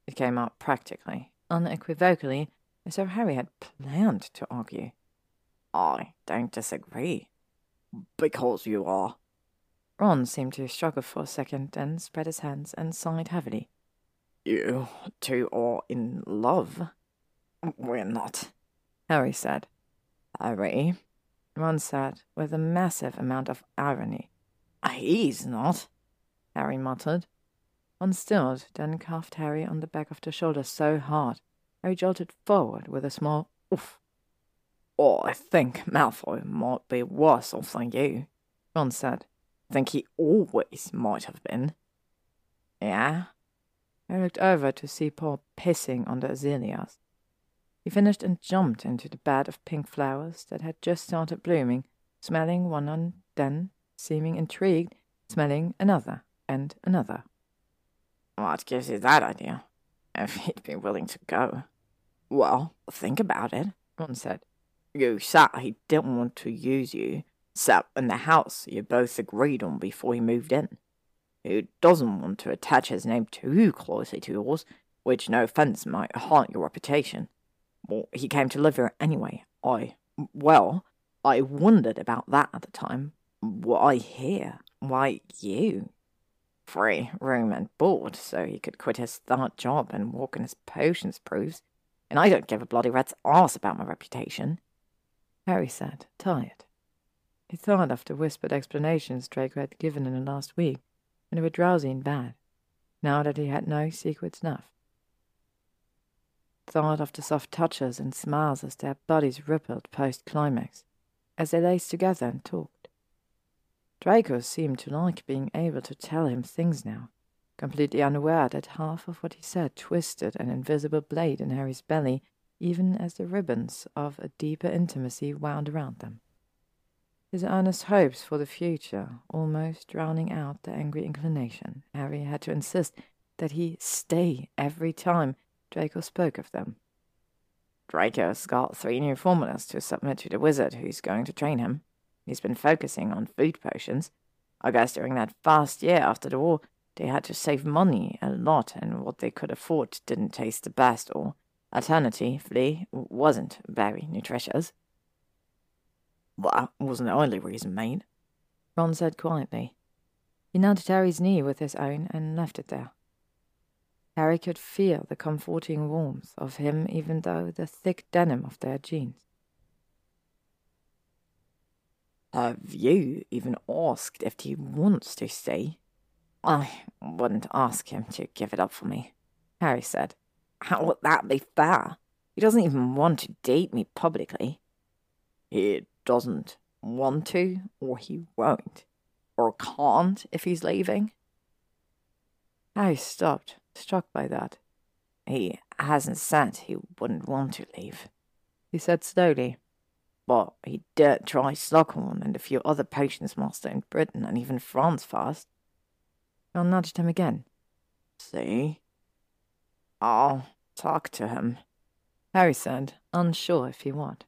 It came out practically, unequivocally, as though Harry had planned to argue. I don't disagree. Because you are. Ron seemed to struggle for a second, then spread his hands and sighed heavily. You two are in love. We're not, Harry said. Harry, Ron said, with a massive amount of irony. He's not, Harry muttered. Ron stilled, then cuffed Harry on the back of the shoulder so hard, Harry jolted forward with a small oof. Oh, I think Malfoy might be worse off than you, Ron said. I think he always might have been. Yeah? I looked over to see Paul pissing on the azaleas. He finished and jumped into the bed of pink flowers that had just started blooming, smelling one and then, seeming intrigued, smelling another and another. What gives you that idea? If he'd be willing to go. Well, think about it, Ron said. You said he didn't want to use you, except in the house you both agreed on before he moved in. He doesn't want to attach his name too closely to yours, which, no offence, might haunt your reputation. Well, he came to live here anyway. I, well, I wondered about that at the time. Why here? Why you? free room and board so he could quit his third job and walk in his potions proofs, and I don't give a bloody rat's ass about my reputation. Harry said, tired. He thought of the whispered explanations Draco had given in the last week, when they were drowsy and bad, now that he had no secret snuff. Thought of the soft touches and smiles as their bodies rippled post-climax, as they laced together and talked. Draco seemed to like being able to tell him things now, completely unaware that half of what he said twisted an invisible blade in Harry's belly, even as the ribbons of a deeper intimacy wound around them. His earnest hopes for the future almost drowning out the angry inclination, Harry had to insist that he stay every time Draco spoke of them. Draco's got three new formulas to submit to the wizard who's going to train him. He's been focusing on food potions. I guess during that fast year after the war, they had to save money a lot, and what they could afford didn't taste the best, or alternatively, wasn't very nutritious. That wasn't the only reason, mate. Ron said quietly. He nudged Harry's knee with his own and left it there. Harry could feel the comforting warmth of him even though the thick denim of their jeans. Have you even asked if he wants to stay? I wouldn't ask him to give it up for me, Harry said. How would that be fair? He doesn't even want to date me publicly. He doesn't want to, or he won't, or can't if he's leaving. I stopped, struck by that. He hasn't said he wouldn't want to leave, he said slowly. But he did try Slughorn and a few other potions master in Britain and even France first. I nudged him again. See? I'll talk to him, Harry said, unsure if he would.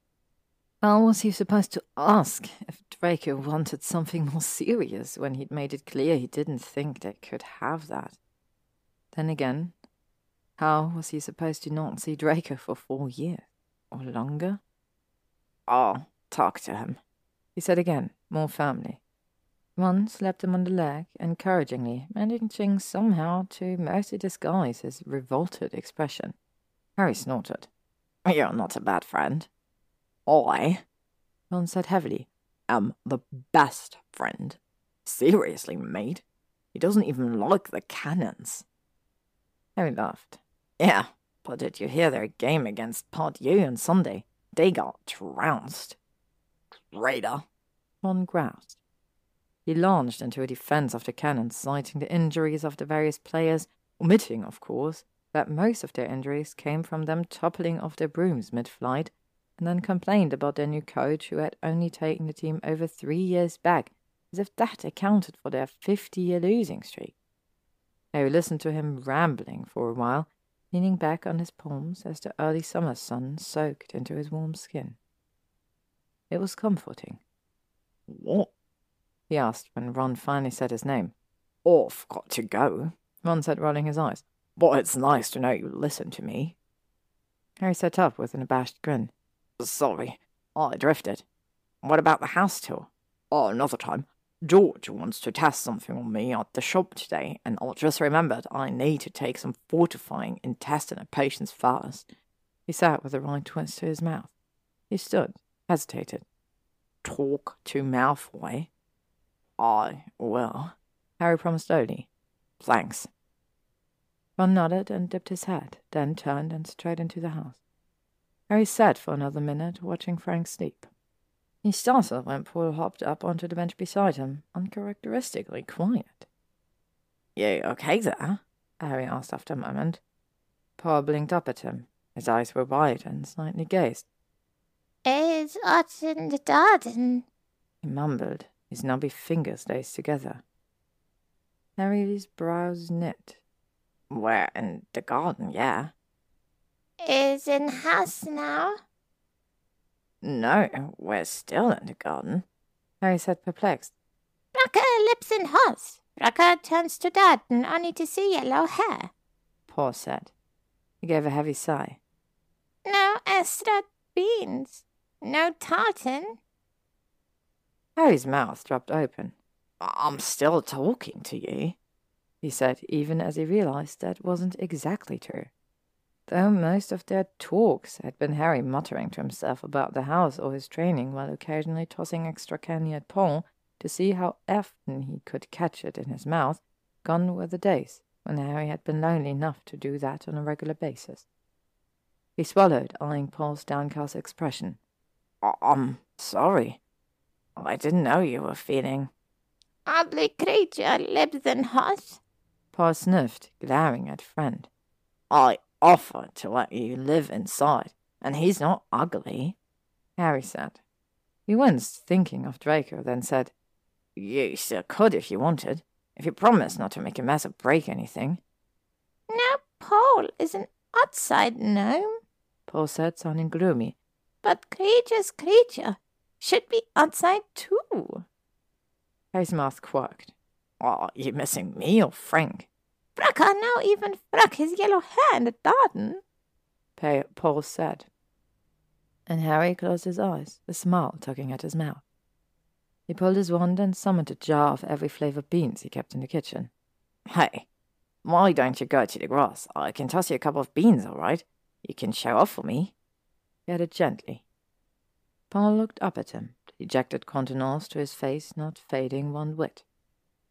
How was he supposed to ask if Draco wanted something more serious when he'd made it clear he didn't think they could have that? Then again, how was he supposed to not see Draco for four years or longer? I'll talk to him, he said again, more firmly. Ron slapped him on the leg encouragingly, managing somehow to mostly disguise his revolted expression. Harry snorted. You're not a bad friend. I, Ron said heavily, am the best friend. Seriously, mate. He doesn't even like the cannons. Harry laughed. Yeah, but did you hear their game against Pod U on Sunday? They got trounced. Traitor. Ron groused. He launched into a defense of the cannons, citing the injuries of the various players, omitting, of course, that most of their injuries came from them toppling off their brooms mid flight, and then complained about their new coach who had only taken the team over three years back, as if that accounted for their fifty year losing streak. Harry listened to him rambling for a while, leaning back on his palms as the early summer sun soaked into his warm skin. It was comforting. What? He asked when Ron finally said his name. I've got to go, Ron said, rolling his eyes. But it's nice to know you listen to me. Harry sat up with an abashed grin. Sorry, I drifted. What about the house tour? Oh, another time. George wants to test something on me at the shop today, and I just remembered I need to take some fortifying intestinal potions first. He sat with a wry twist to his mouth. He stood, hesitated. Talk to Malfoy? I will, Harry promised slowly. Thanks. Ron nodded and dipped his head, then turned and straight into the house. Harry sat for another minute, watching Frank sleep. He started when Paul hopped up onto the bench beside him, uncharacteristically quiet. You okay there? Harry asked after a moment. Paul blinked up at him. His eyes were wide and slightly gazed. It's hot in the garden, he mumbled, his knobby fingers laced together. Harry's brows knit. We're in the garden, yeah. Is in house now? No, we're still in the garden, Harry said, perplexed. Bracker lives in house. Bracker turns to garden only to see yellow hair, Paul said. He gave a heavy sigh. No extra beans. No tartan. Harry's mouth dropped open. I'm still talking to you, he said, even as he realized that wasn't exactly true. Though most of their talks had been Harry muttering to himself about the house or his training while occasionally tossing extra candy at Paul to see how often he could catch it in his mouth, gone were the days when Harry had been lonely enough to do that on a regular basis. He swallowed, eyeing Paul's downcast expression. I'm sorry. Oh, I didn't know you were feeling. Ugly creature lives in house. Paul sniffed, glaring at friend. I offered to let you live inside, and he's not ugly, Harry said. He winced, thinking of Draco, then said, You still could if you wanted, if you promised not to make a mess or break anything. Now Paul is an outside gnome, Paul said, sounding gloomy. But creature's creature should be outside too. Harry's mouth quirked. Oh, Are you missing me or Frank? Bracker now even frack his yellow hair in the garden, Paul said. And Harry closed his eyes, a smile tugging at his mouth. He pulled his wand and summoned a jar of every flavor beans he kept in the kitchen. Hey, why don't you go to the grass? I can toss you a couple of beans, all right? You can show off for me he added gently. Paul looked up at him, the dejected contenance to his face not fading one whit.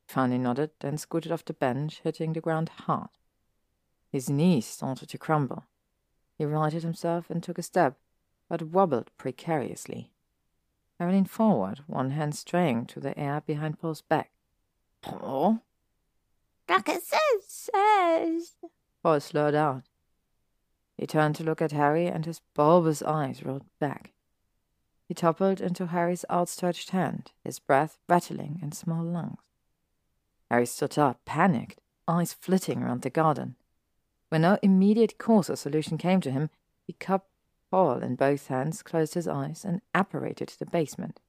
He finally nodded, then scooted off the bench, hitting the ground hard. His knees started to crumble. He righted himself and took a step, but wobbled precariously. I leaned forward, one hand straying to the air behind Paul's back. Paul? Bracker says, says. Paul slurred out. He turned to look at Harry, and his bulbous eyes rolled back. He toppled into Harry's outstretched hand, his breath rattling in small lungs. Harry stood up, panicked, eyes flitting around the garden. When no immediate cause or solution came to him, he cupped Paul in both hands, closed his eyes, and apparated to the basement.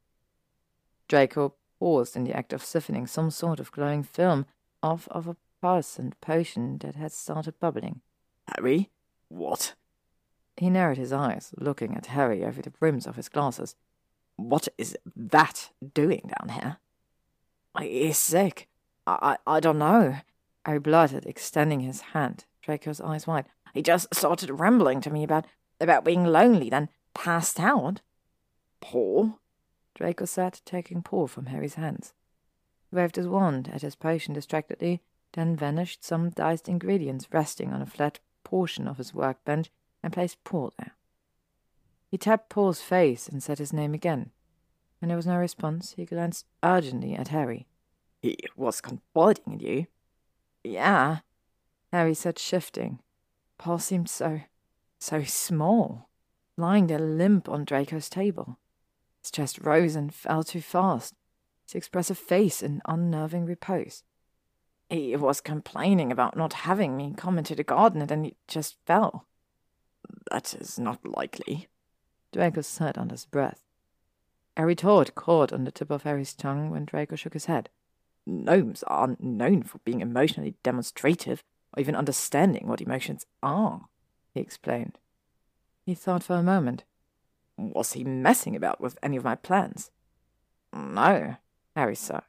Draco paused in the act of siphoning some sort of glowing film off of a poisoned potion that had started bubbling. Harry? What? He narrowed his eyes, looking at Harry over the rims of his glasses. What is that doing down here? He's sick. I, I, I don't know. Harry blurted, extending his hand. Draco's eyes wide. He just started rambling to me about about being lonely, then passed out. Paul? Draco said, taking Paul from Harry's hands. He waved his wand at his potion distractedly, then vanished, some diced ingredients resting on a flat portion of his workbench and placed Paul there. He tapped Paul's face and said his name again. When there was no response, he glanced urgently at Harry. He was confiding in you? Yeah, Harry said, shifting. Paul seemed so, so small, lying there limp on Draco's table. His chest rose and fell too fast, his expressive face in unnerving repose. He was complaining about not having me come into the garden and then he just fell. That is not likely. Draco said under his breath. A retort caught on the tip of Harry's tongue when Draco shook his head. Gnomes aren't known for being emotionally demonstrative or even understanding what emotions are, he explained. He thought for a moment. Was he messing about with any of my plans? No, Harry said.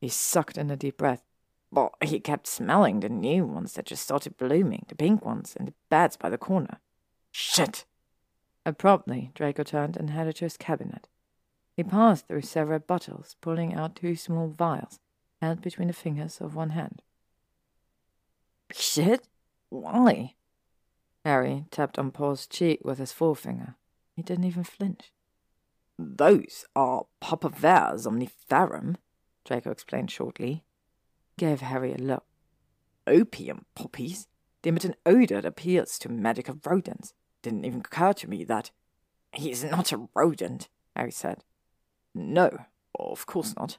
He sucked in a deep breath. But he kept smelling the new ones that just started blooming, the pink ones and the beds by the corner. Shit! Abruptly, Draco turned and headed to his cabinet. He passed through several bottles, pulling out two small vials held between the fingers of one hand. Shit? Why? Harry tapped on Paul's cheek with his forefinger. He didn't even flinch. Those are Papaver somniferum, Draco explained shortly. He gave Harry a look. Opium poppies? They emit an odor that appeals to magical rodents. Didn't even occur to me that. He's not a rodent, Harry said. No, of course not.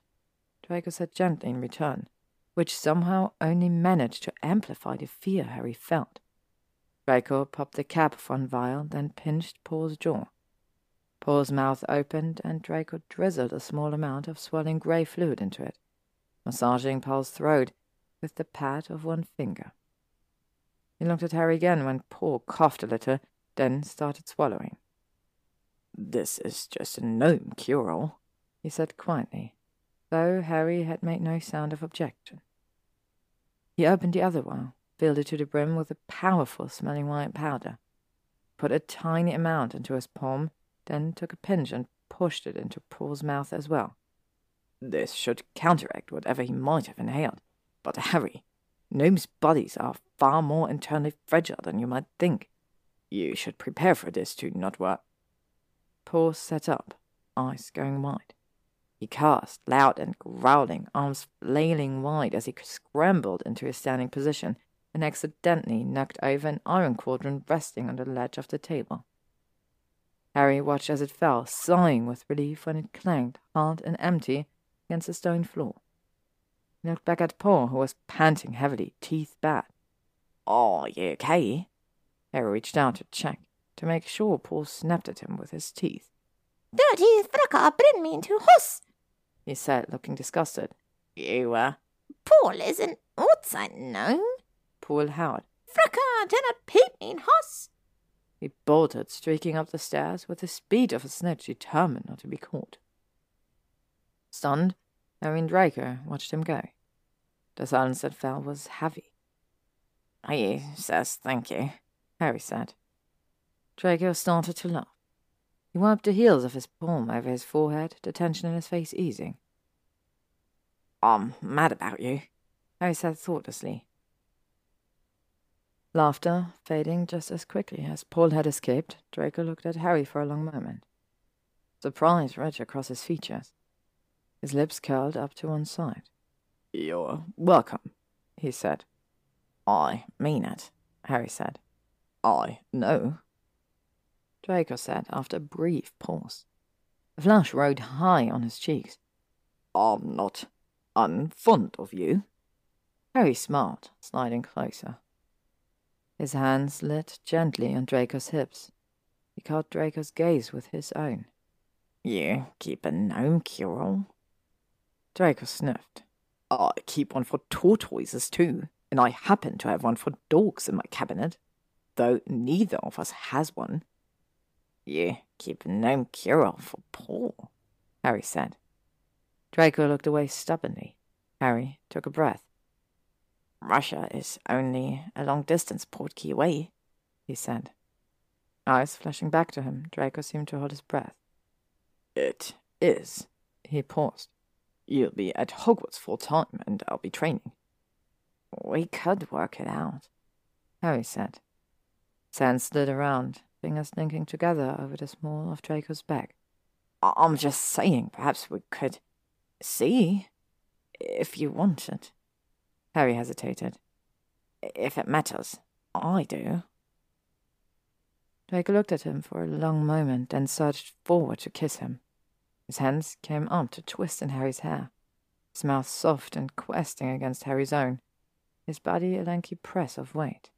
Draco said gently in return, which somehow only managed to amplify the fear Harry felt. Draco popped the cap one vial, then pinched Paul's jaw. Paul's mouth opened, and Draco drizzled a small amount of swelling grey fluid into it, massaging Paul's throat with the pad of one finger. He looked at Harry again when Paul coughed a little, then started swallowing. This is just a gnome cure-all, he said quietly, though Harry had made no sound of objection. He opened the other vial, filled it to the brim with a powerful smelling white powder, put a tiny amount into his palm, then took a pinch and pushed it into Paul's mouth as well. This should counteract whatever he might have inhaled. But Harry, gnomes' bodies are far more internally fragile than you might think. You should prepare for this to not work. Paul sat up, eyes going wide. He cursed, loud and growling, arms flailing wide as he scrambled into his standing position and accidentally knocked over an iron cauldron resting on the ledge of the table. Harry watched as it fell, sighing with relief when it clanged, hard and empty, against the stone floor. He looked back at Paul, who was panting heavily, teeth bared. Oh, you okay? Harry reached out to check, to make sure Paul snapped at him with his teeth. Dirty thracker bring me into hus, he said, looking disgusted. You, uh... Paul is an outside gnome. Paul howled. Fracker dinna peep me in hus. He bolted, streaking up the stairs with the speed of a snitch determined not to be caught. Stunned, Harry Draco watched him go. The silence that fell was heavy. He says thank you, Harry said. Draco started to laugh. He wiped the heels of his palm over his forehead, the tension in his face easing. I'm mad about you, Harry said thoughtlessly. Laughter fading just as quickly as Paul had escaped, Draco looked at Harry for a long moment. Surprise read across his features. His lips curled up to one side. You're welcome, he said. I mean it, Harry said. I know. Draco said after a brief pause. A flush rode high on his cheeks. I'm not unfond of you. Harry smiled, sliding closer. His hands lit gently on Draco's hips. He caught Draco's gaze with his own. You keep a gnome cure Draco sniffed. I keep one for tortoises too, and I happen to have one for dogs in my cabinet, though neither of us has one. You keep gnome cure for Paul, Harry said. Draco looked away stubbornly. Harry took a breath. Russia is only a long distance portkey away, he said. Eyes flashing back to him, Draco seemed to hold his breath. It is. He paused. You'll be at Hogwarts full time, and I'll be training. We could work it out, Harry said. Sand slid around, fingers linking together over the small of Draco's back. I'm just saying, perhaps we could see, if you wanted. Harry hesitated. If it matters, I do. Draco looked at him for a long moment, then surged forward to kiss him. His hands came up to twist in Harry's hair, his mouth soft and questing against Harry's own, his body a lanky press of weight.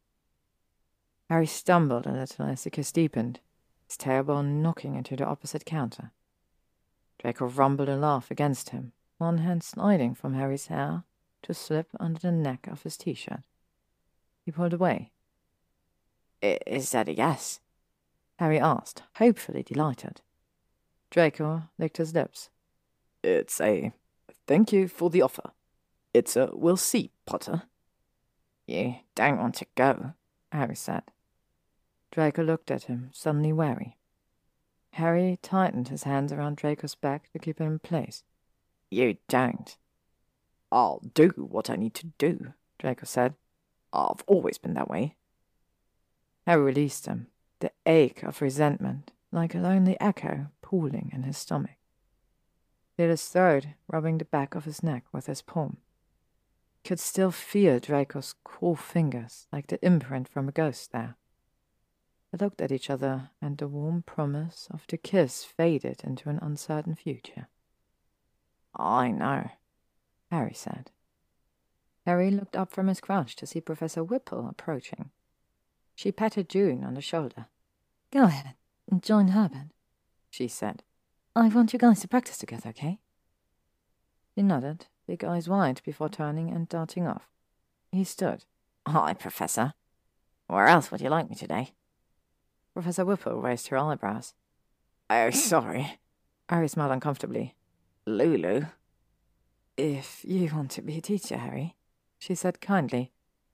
Harry stumbled a little as the kiss deepened, his tailbone knocking into the opposite counter. Draco rumbled a laugh against him, one hand sliding from Harry's hair to slip under the neck of his t-shirt. He pulled away. Is that a yes? Harry asked, hopefully delighted. Draco licked his lips. It's a thank you for the offer. It's a we'll see, Potter. You don't want to go, Harry said. Draco looked at him, suddenly wary. Harry tightened his hands around Draco's back to keep him in place. You don't. I'll do what I need to do, Draco said. I've always been that way. Harry released him, the ache of resentment, like a lonely echo, pooling in his stomach. He his throat, rubbing the back of his neck with his palm. Could still feel Draco's cool fingers, like the imprint from a ghost there. They looked at each other, and the warm promise of the kiss faded into an uncertain future. I know, Harry said. Harry looked up from his crouch to see Professor Whipple approaching. She patted June on the shoulder. Go ahead and join Herbert, she said. I want you guys to practice together, okay? He nodded, big eyes wide before turning and darting off. He stood. Hi, Professor. Where else would you like me today? Professor Whipple raised her eyebrows. Oh, hmm. sorry. Harry smiled uncomfortably. Lulu? If you want to be a teacher, Harry, she said kindly,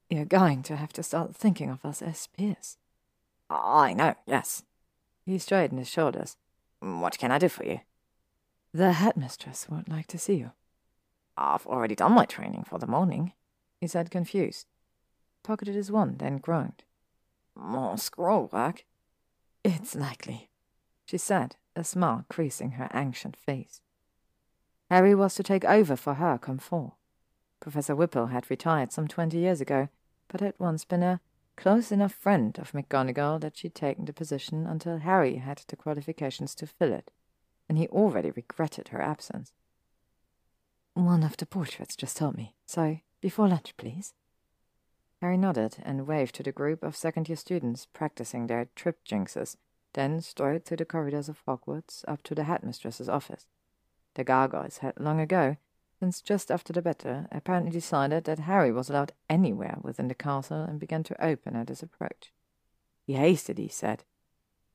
you're going to have to start thinking of us as peers. I know, yes. He straightened his shoulders. What can I do for you? The headmistress would like to see you. I've already done my training for the morning, he said, confused. Pocketed his wand and groaned. More scroll work? It's likely, she said, a smile creasing her ancient face. Harry was to take over for her come fall. Professor Whipple had retired some twenty years ago, but had once been a close enough friend of McGonagall that she'd taken the position until Harry had the qualifications to fill it, and he already regretted her absence. One of the portraits just told me, so before lunch, please. Harry nodded and waved to the group of second year students practicing their trip jinxes, then strode through the corridors of Hogwarts up to the headmistress's office. The Gargoyles had long ago, since just after the battle, apparently decided that Harry was allowed anywhere within the castle and began to open at his approach. He hastily said,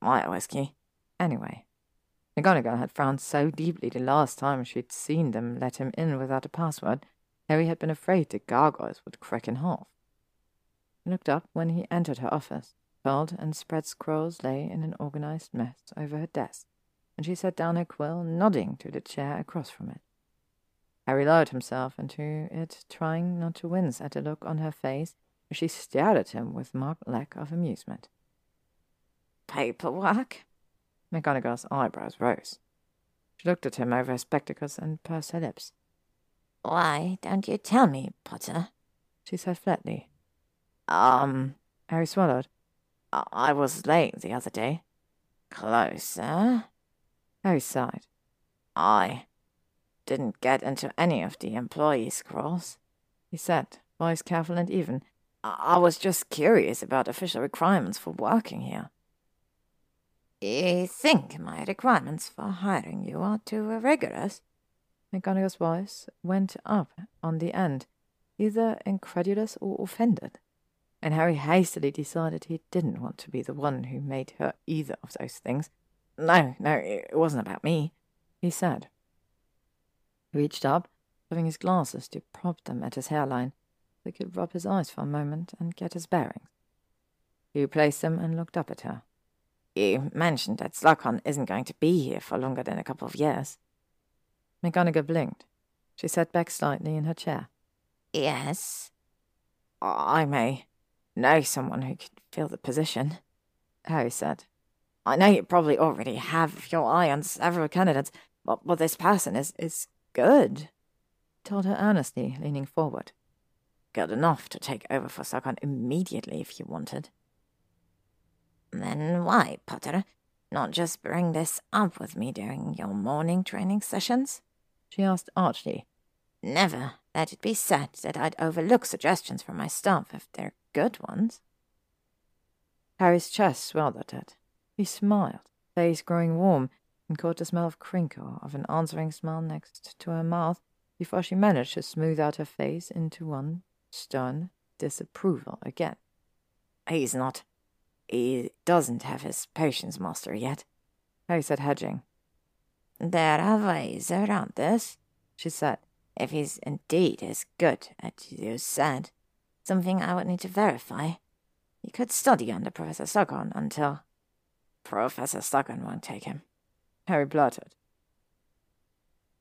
My whiskey. Anyway, McGonagall had frowned so deeply the last time she'd seen them let him in without a password, Harry had been afraid the gargoyles would crack in half. Looked up when he entered her office. Curled and spread scrolls lay in an organized mess over her desk, and she set down her quill, nodding to the chair across from it. Harry lowered himself into it, trying not to wince at the look on her face as she stared at him with marked lack of amusement. Paperwork? McGonagall's eyebrows rose. She looked at him over her spectacles and pursed her lips. Why don't you tell me, Potter? She said flatly. Um, Harry swallowed. I was late the other day. Closer. Harry sighed. I didn't get into any of the employee scrolls, he said, voice careful and even. I, I was just curious about official requirements for working here. You think my requirements for hiring you are too rigorous? McGonagall's voice went up on the end, either incredulous or offended, and Harry hastily decided he didn't want to be the one who made her either of those things. No, no, it wasn't about me, he said. He reached up, having his glasses to prop them at his hairline, so he could rub his eyes for a moment and get his bearings. He replaced them and looked up at her. You mentioned that Slughorn isn't going to be here for longer than a couple of years. McGonagall blinked. She sat back slightly in her chair. Yes. I may know someone who could fill the position, Harry said. I know you probably already have your eye on several candidates, but, but this person is, is good, he told her earnestly, leaning forward. Good enough to take over for Slughorn immediately if you wanted. Then why, Potter, not just bring this up with me during your morning training sessions? She asked archly. Never let it be said that I'd overlook suggestions from my staff if they're good ones. Harry's chest swelled at it. He smiled, face growing warm, and caught the smell of crinkle of an answering smile next to her mouth before she managed to smooth out her face into one stern disapproval again. He's not he doesn't have his potions master yet, Harry said, hedging. There are ways around this, she said. If he's indeed as good as you said, something I would need to verify. He could study under Professor Slughorn until... Professor Slughorn won't take him, Harry blurted.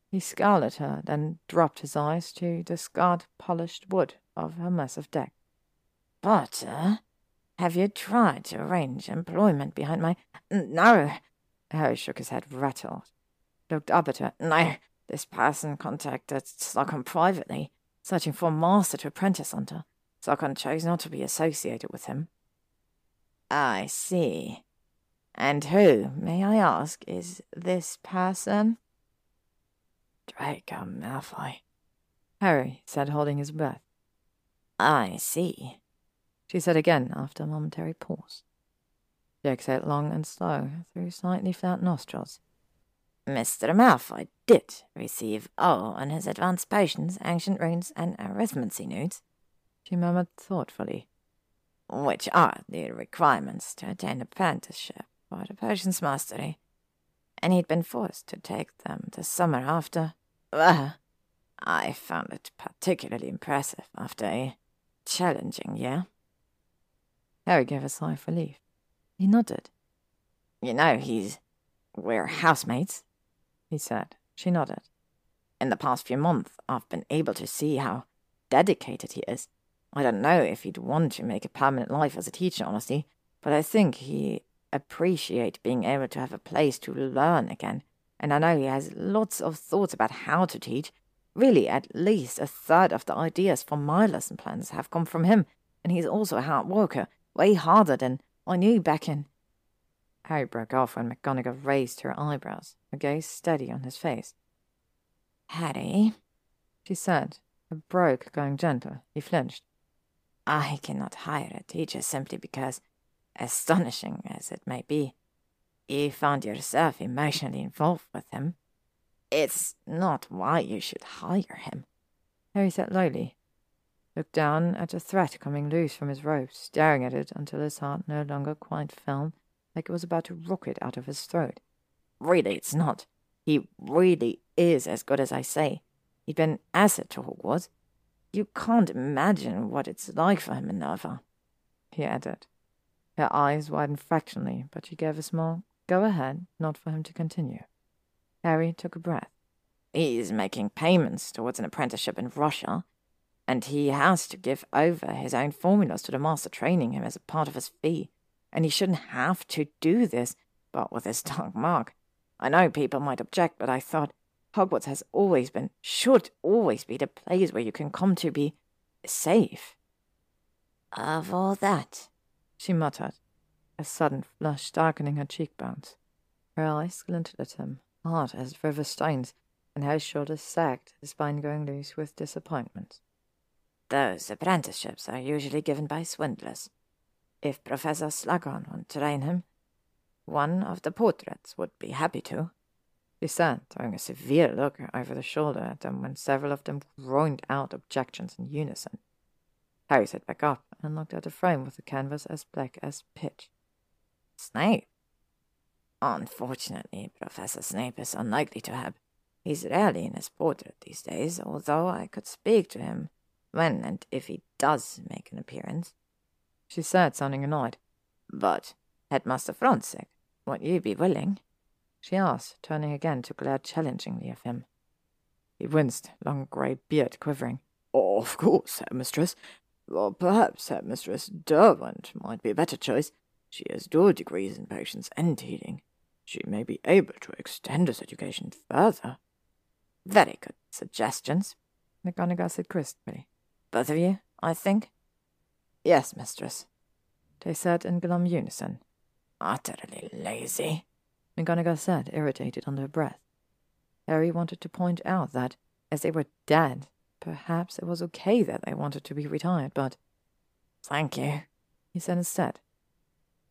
He scowled at her, then dropped his eyes to the scarred polished wood of her massive deck. Potter, uh, have you tried to arrange employment behind my. No! Harry shook his head, rattled. Looked up at her. No, this person contacted Slughorn privately, searching for a master to apprentice under. Slughorn chose not to be associated with him. I see. And who, may I ask, is this person? Draco Malfoy, Harry said, holding his breath. I see, she said again after a momentary pause. She exhaled long and slow through slightly flat nostrils. Mr. Malfoy did receive all on his advanced potions, ancient runes, and arithmancy NEWTs, she murmured thoughtfully, which are the requirements to attain apprenticeship for the potions mastery, and he'd been forced to take them the summer after. Well, I found it particularly impressive after a challenging year. Harry gave a sigh of relief. He nodded. You know, he's. We're housemates, he said. She nodded. In the past few months, I've been able to see how dedicated he is. I don't know if he'd want to make a permanent life as a teacher, honestly, but I think he appreciate being able to have a place to learn again. And I know he has lots of thoughts about how to teach. Really, at least a third of the ideas for my lesson plans have come from him, and he's also a hard worker, way harder than I knew back in. Harry broke off when McGonagall raised her eyebrows, her gaze steady on his face. Harry, she said, her brogue going gentle. He flinched. I cannot hire a teacher simply because, astonishing as it may be, you found yourself emotionally involved with him. It's not why you should hire him. Harry said lowly, looked down at a thread coming loose from his robe, staring at it until his heart no longer quite fell, like it was about to rocket out of his throat. Really, it's not. He really is as good as I say. He'd been asset to Hogwarts. You can't imagine what it's like for him, Minerva, he added. Her eyes widened fractionally, but she gave a small go ahead nod for him to continue. Harry took a breath. He's making payments towards an apprenticeship in Russia, and he has to give over his own formulas to the master training him as a part of his fee. And he shouldn't have to do this, but with his dark mark. I know people might object, but I thought Hogwarts has always been, should always be, the place where you can come to be safe. Of all that, she muttered, a sudden flush darkening her cheekbones. Her eyes glinted at him, hard as river stones, and her shoulders sagged, the spine going loose with disappointment. Those apprenticeships are usually given by swindlers. If Professor Slughorn would train him, one of the portraits would be happy to. He said, throwing a severe look over the shoulder at them when several of them groaned out objections in unison. Harry sat back up and looked at the frame with the canvas as black as pitch. Snape? Unfortunately, Professor Snape is unlikely to have. He's rarely in his portrait these days, although I could speak to him when and if he does make an appearance, she said, sounding annoyed. But, Headmaster Franzek, would you be willing? she asked, turning again to glare challengingly at him. He winced, long grey beard quivering. Oh, of course, Headmistress. Or perhaps Headmistress Derwent might be a better choice. She has dual degrees in potions and healing. She may be able to extend his education further. Very good suggestions, McGonagall said crisply. Both of you, I think? Yes, mistress, they said in glum unison. Utterly lazy, McGonagall said, irritated under her breath. Harry wanted to point out that, as they were dead, perhaps it was okay that they wanted to be retired, but. Thank you, he said instead.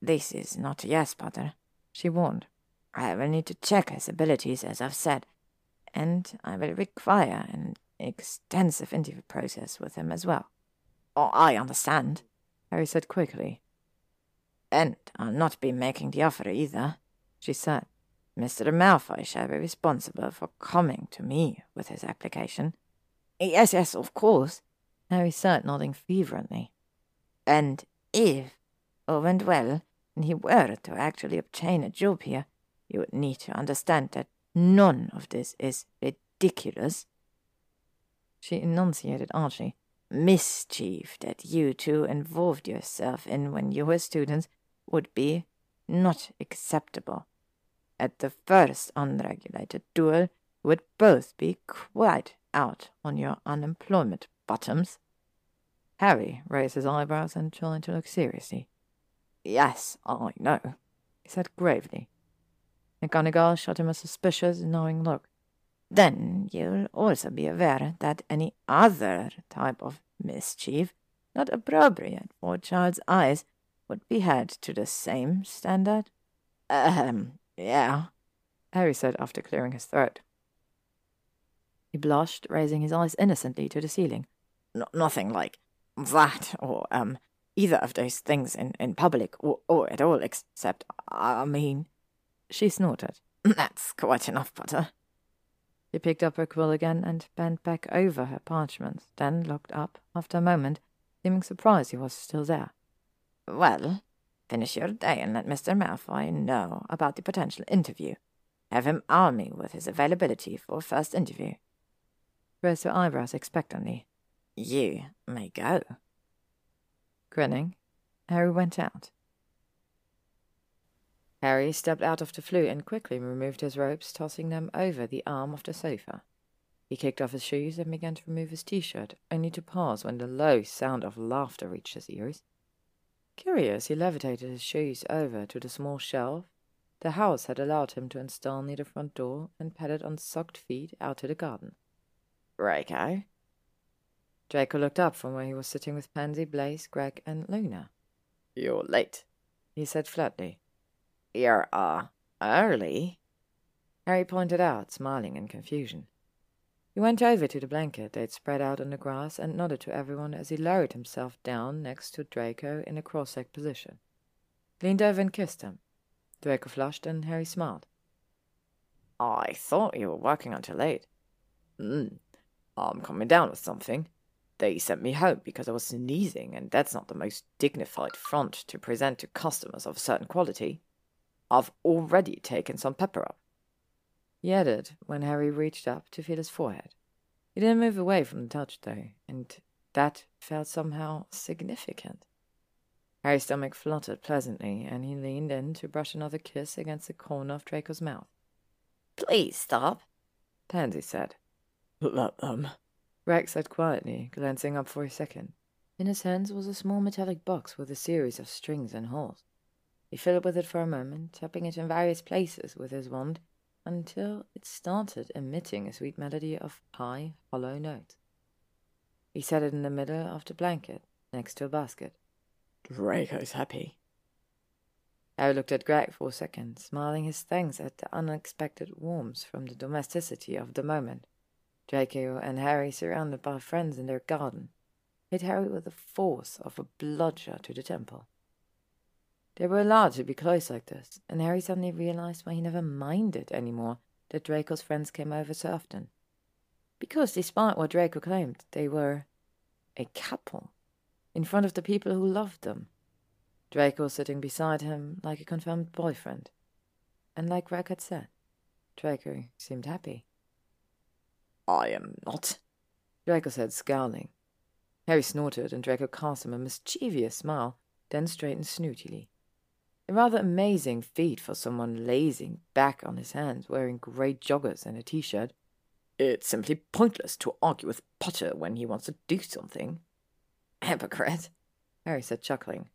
This is not yes, Potter, she warned. I will need to check his abilities, as I've said, and I will require an extensive interview process with him as well. Oh, I understand, Harry said quickly. And I'll not be making the offer either, she said. Mr. Malfoy shall be responsible for coming to me with his application. Yes, yes, of course, Harry said, nodding fervently. And if all went well, and he were to actually obtain a job here, You would need to understand that none of this is ridiculous. She enunciated archly. Mischief that you two involved yourself in when you were students would be not acceptable. At the first unregulated duel, you would both be quite out on your unemployment bottoms. Harry raised his eyebrows and tried to look seriously. Yes, I know, he said gravely. McGonagall shot him a suspicious, knowing look. Then you'll also be aware that any other type of mischief not appropriate for a child's eyes would be held to the same standard? Um, yeah, Harry said after clearing his throat. He blushed, raising his eyes innocently to the ceiling. N- nothing like that, or, um, either of those things in, in public, or, or at all, except, I mean. She snorted. That's quite enough, Potter. She picked up her quill again and bent back over her parchments, then looked up after a moment, seeming surprised he was still there. Well, finish your day and let Mr. Malfoy know about the potential interview. Have him arm me with his availability for first interview. Raised her eyebrows expectantly. You may go. Grinning, Harry went out. Harry stepped out of the Floo and quickly removed his robes, tossing them over the arm of the sofa. He kicked off his shoes and began to remove his t-shirt, only to pause when the low sound of laughter reached his ears. Curious, he levitated his shoes over to the small shelf the house had allowed him to install near the front door and padded on socked feet out to the garden. Draco? Draco looked up from where he was sitting with Pansy, Blaise, Greg, and Luna. You're late, he said flatly. You're, uh, early? Harry pointed out, smiling in confusion. He went over to the blanket they'd spread out on the grass and nodded to everyone as he lowered himself down next to Draco in a cross-legged position. Leaned over and kissed him. Draco flushed and Harry smiled. I thought you were working until late. Hmm. I'm coming down with something. They sent me home because I was sneezing, and that's not the most dignified front to present to customers of a certain quality. I've already taken some Pepperup. He added when Harry reached up to feel his forehead. He didn't move away from the touch, though, and that felt somehow significant. Harry's stomach fluttered pleasantly, and he leaned in to brush another kiss against the corner of Draco's mouth. Please stop, Pansy said. Let them. Greg said quietly, glancing up for a second. In his hands was a small metallic box with a series of strings and holes. He fiddled with it for a moment, tapping it in various places with his wand until it started emitting a sweet melody of high, hollow notes. He set it in the middle of the blanket, next to a basket. Draco's happy. Harry looked at Greg for a second, smiling his thanks at the unexpected warmth from the domesticity of the moment. Draco and Harry, surrounded by friends in their garden, hit Harry with the force of a bludgeon to the temple. They were allowed to be close like this, and Harry suddenly realized why he never minded any more that Draco's friends came over so often. Because, despite what Draco claimed, they were a couple, in front of the people who loved them. Draco sitting beside him like a confirmed boyfriend. And like Greg had said, Draco seemed happy. I am not, Draco said, scowling. Harry snorted, and Draco cast him a mischievous smile, then straightened snootily. A rather amazing feat for someone lazing back on his hands, wearing grey joggers and a t-shirt. It's simply pointless to argue with Potter when he wants to do something. Hypocrite, Harry said, chuckling.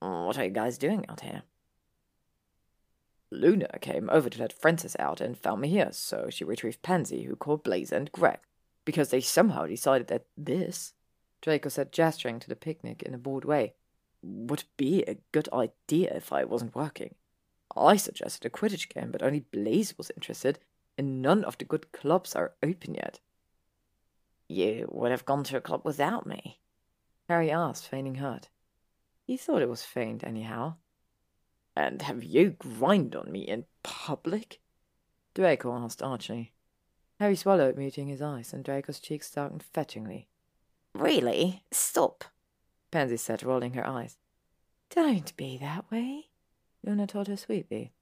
What are you guys doing out here? Luna came over to let Francis out and found me here, so she retrieved Pansy, who called Blaise and Greg, because they somehow decided that this, Draco said, gesturing to the picnic in a bored way, would be a good idea if I wasn't working. I suggested a Quidditch game, but only Blaise was interested, and none of the good clubs are open yet. You would have gone to a club without me? Harry asked, feigning hurt. He thought it was feigned, anyhow. And have you grind on me in public? Draco asked archly. Harry swallowed, muting his eyes, and Draco's cheeks darkened fetchingly. Really? Stop, Pansy said, rolling her eyes. Don't be that way, Luna told her sweetly.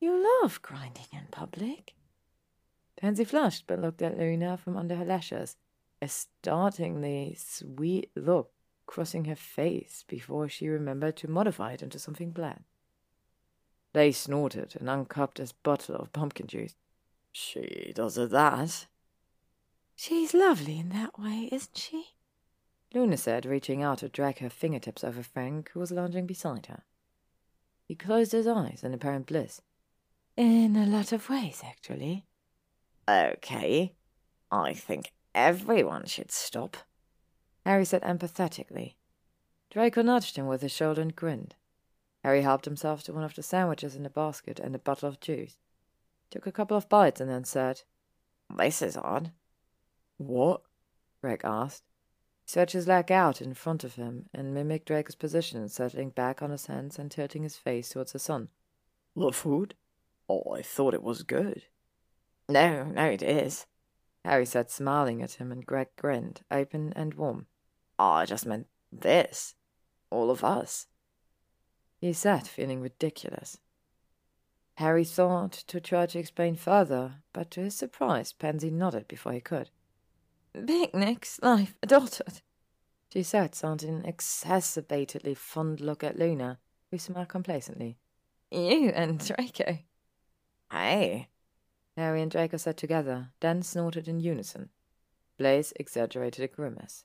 You love grinding in public. Pansy flushed but looked at Luna from under her lashes, a startlingly sweet look crossing her face before she remembered to modify it into something bland. They snorted and uncupped his bottle of pumpkin juice. She does it that? She's lovely in that way, isn't she? Luna said, reaching out to drag her fingertips over Frank, who was lounging beside her. He closed his eyes in apparent bliss. In a lot of ways, actually. Okay. I think everyone should stop. Harry said empathetically. Draco nudged him with his shoulder and grinned. Harry helped himself to one of the sandwiches in the basket and a bottle of juice. Took a couple of bites and then said, This is odd. What? Greg asked. He stretched his leg out in front of him and mimicked Draco's position, settling back on his hands and tilting his face towards the sun. The food? Oh, I thought it was good. No, no, it is. Harry said, smiling at him, and Greg grinned, open and warm. Ah, I just meant this. All of us. He sat, feeling ridiculous. Harry thought to try to explain further, but to his surprise, Pansy nodded before he could. Picnics, life adulthood. She said, an exacerbatedly fond look at Luna, who smiled complacently. You and Draco. Hey. Harry and Draco said together, then snorted in unison. Blaise exaggerated a grimace.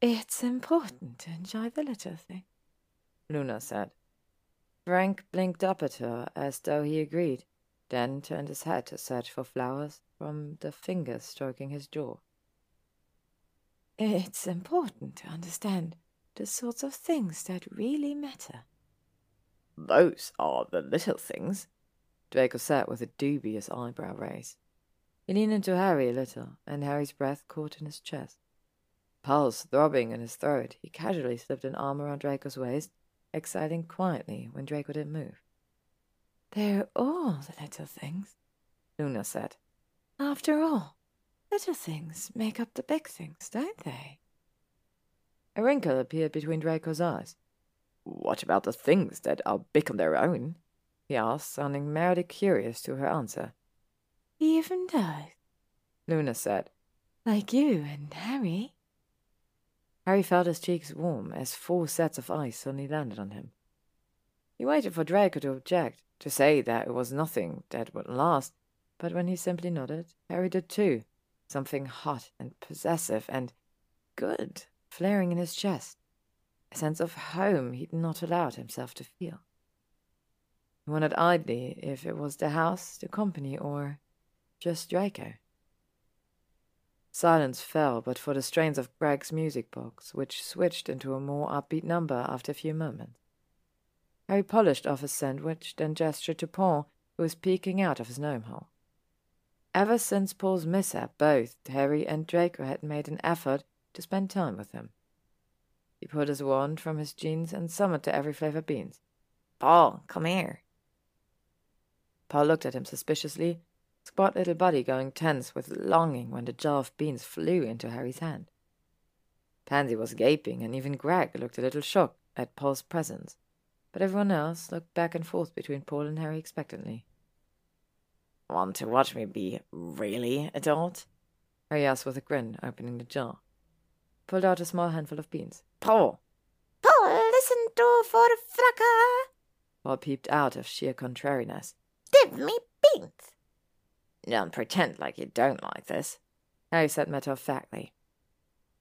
It's important to enjoy the little thing, Luna said. Frank blinked up at her as though he agreed, then turned his head to search for flowers from the fingers stroking his jaw. It's important to understand the sorts of things that really matter. Those are the little things, Draco said with a dubious eyebrow raise. He leaned into Harry a little, and Harry's breath caught in his chest. Pulse throbbing in his throat, he casually slipped an arm around Draco's waist, exciting quietly when Draco didn't move. They're all the little things, Luna said. After all, little things make up the big things, don't they? A wrinkle appeared between Draco's eyes. What about the things that are big on their own? he asked, sounding merely curious to her answer. Even those, Luna said. Like you and Harry. Harry felt his cheeks warm as four sets of eyes suddenly landed on him. He waited for Draco to object, to say that it was nothing that would last, but when he simply nodded, Harry did too, something hot and possessive and good flaring in his chest, a sense of home he'd not allowed himself to feel. He wondered idly if it was the house, the company, or just Draco. Silence fell but for the strains of Greg's music box, which switched into a more upbeat number after a few moments. Harry polished off his sandwich, then gestured to Paul, who was peeking out of his gnome hole. Ever since Paul's mishap, both Harry and Draco had made an effort to spend time with him. He pulled his wand from his jeans and summoned the every flavor beans. Paul, come here. Paul looked at him suspiciously, squat little body going tense with longing when the jar of beans flew into Harry's hand. Pansy was gaping, and even Greg looked a little shocked at Paul's presence, but everyone else looked back and forth between Paul and Harry expectantly. Want to watch me be really adult? Harry asked with a grin, opening the jar. Pulled out a small handful of beans. Paul! Paul, listen to for Fracka! Paul peeped out of sheer contrariness. Give me beans. Don't pretend like you don't like this, Harry said matter of factly.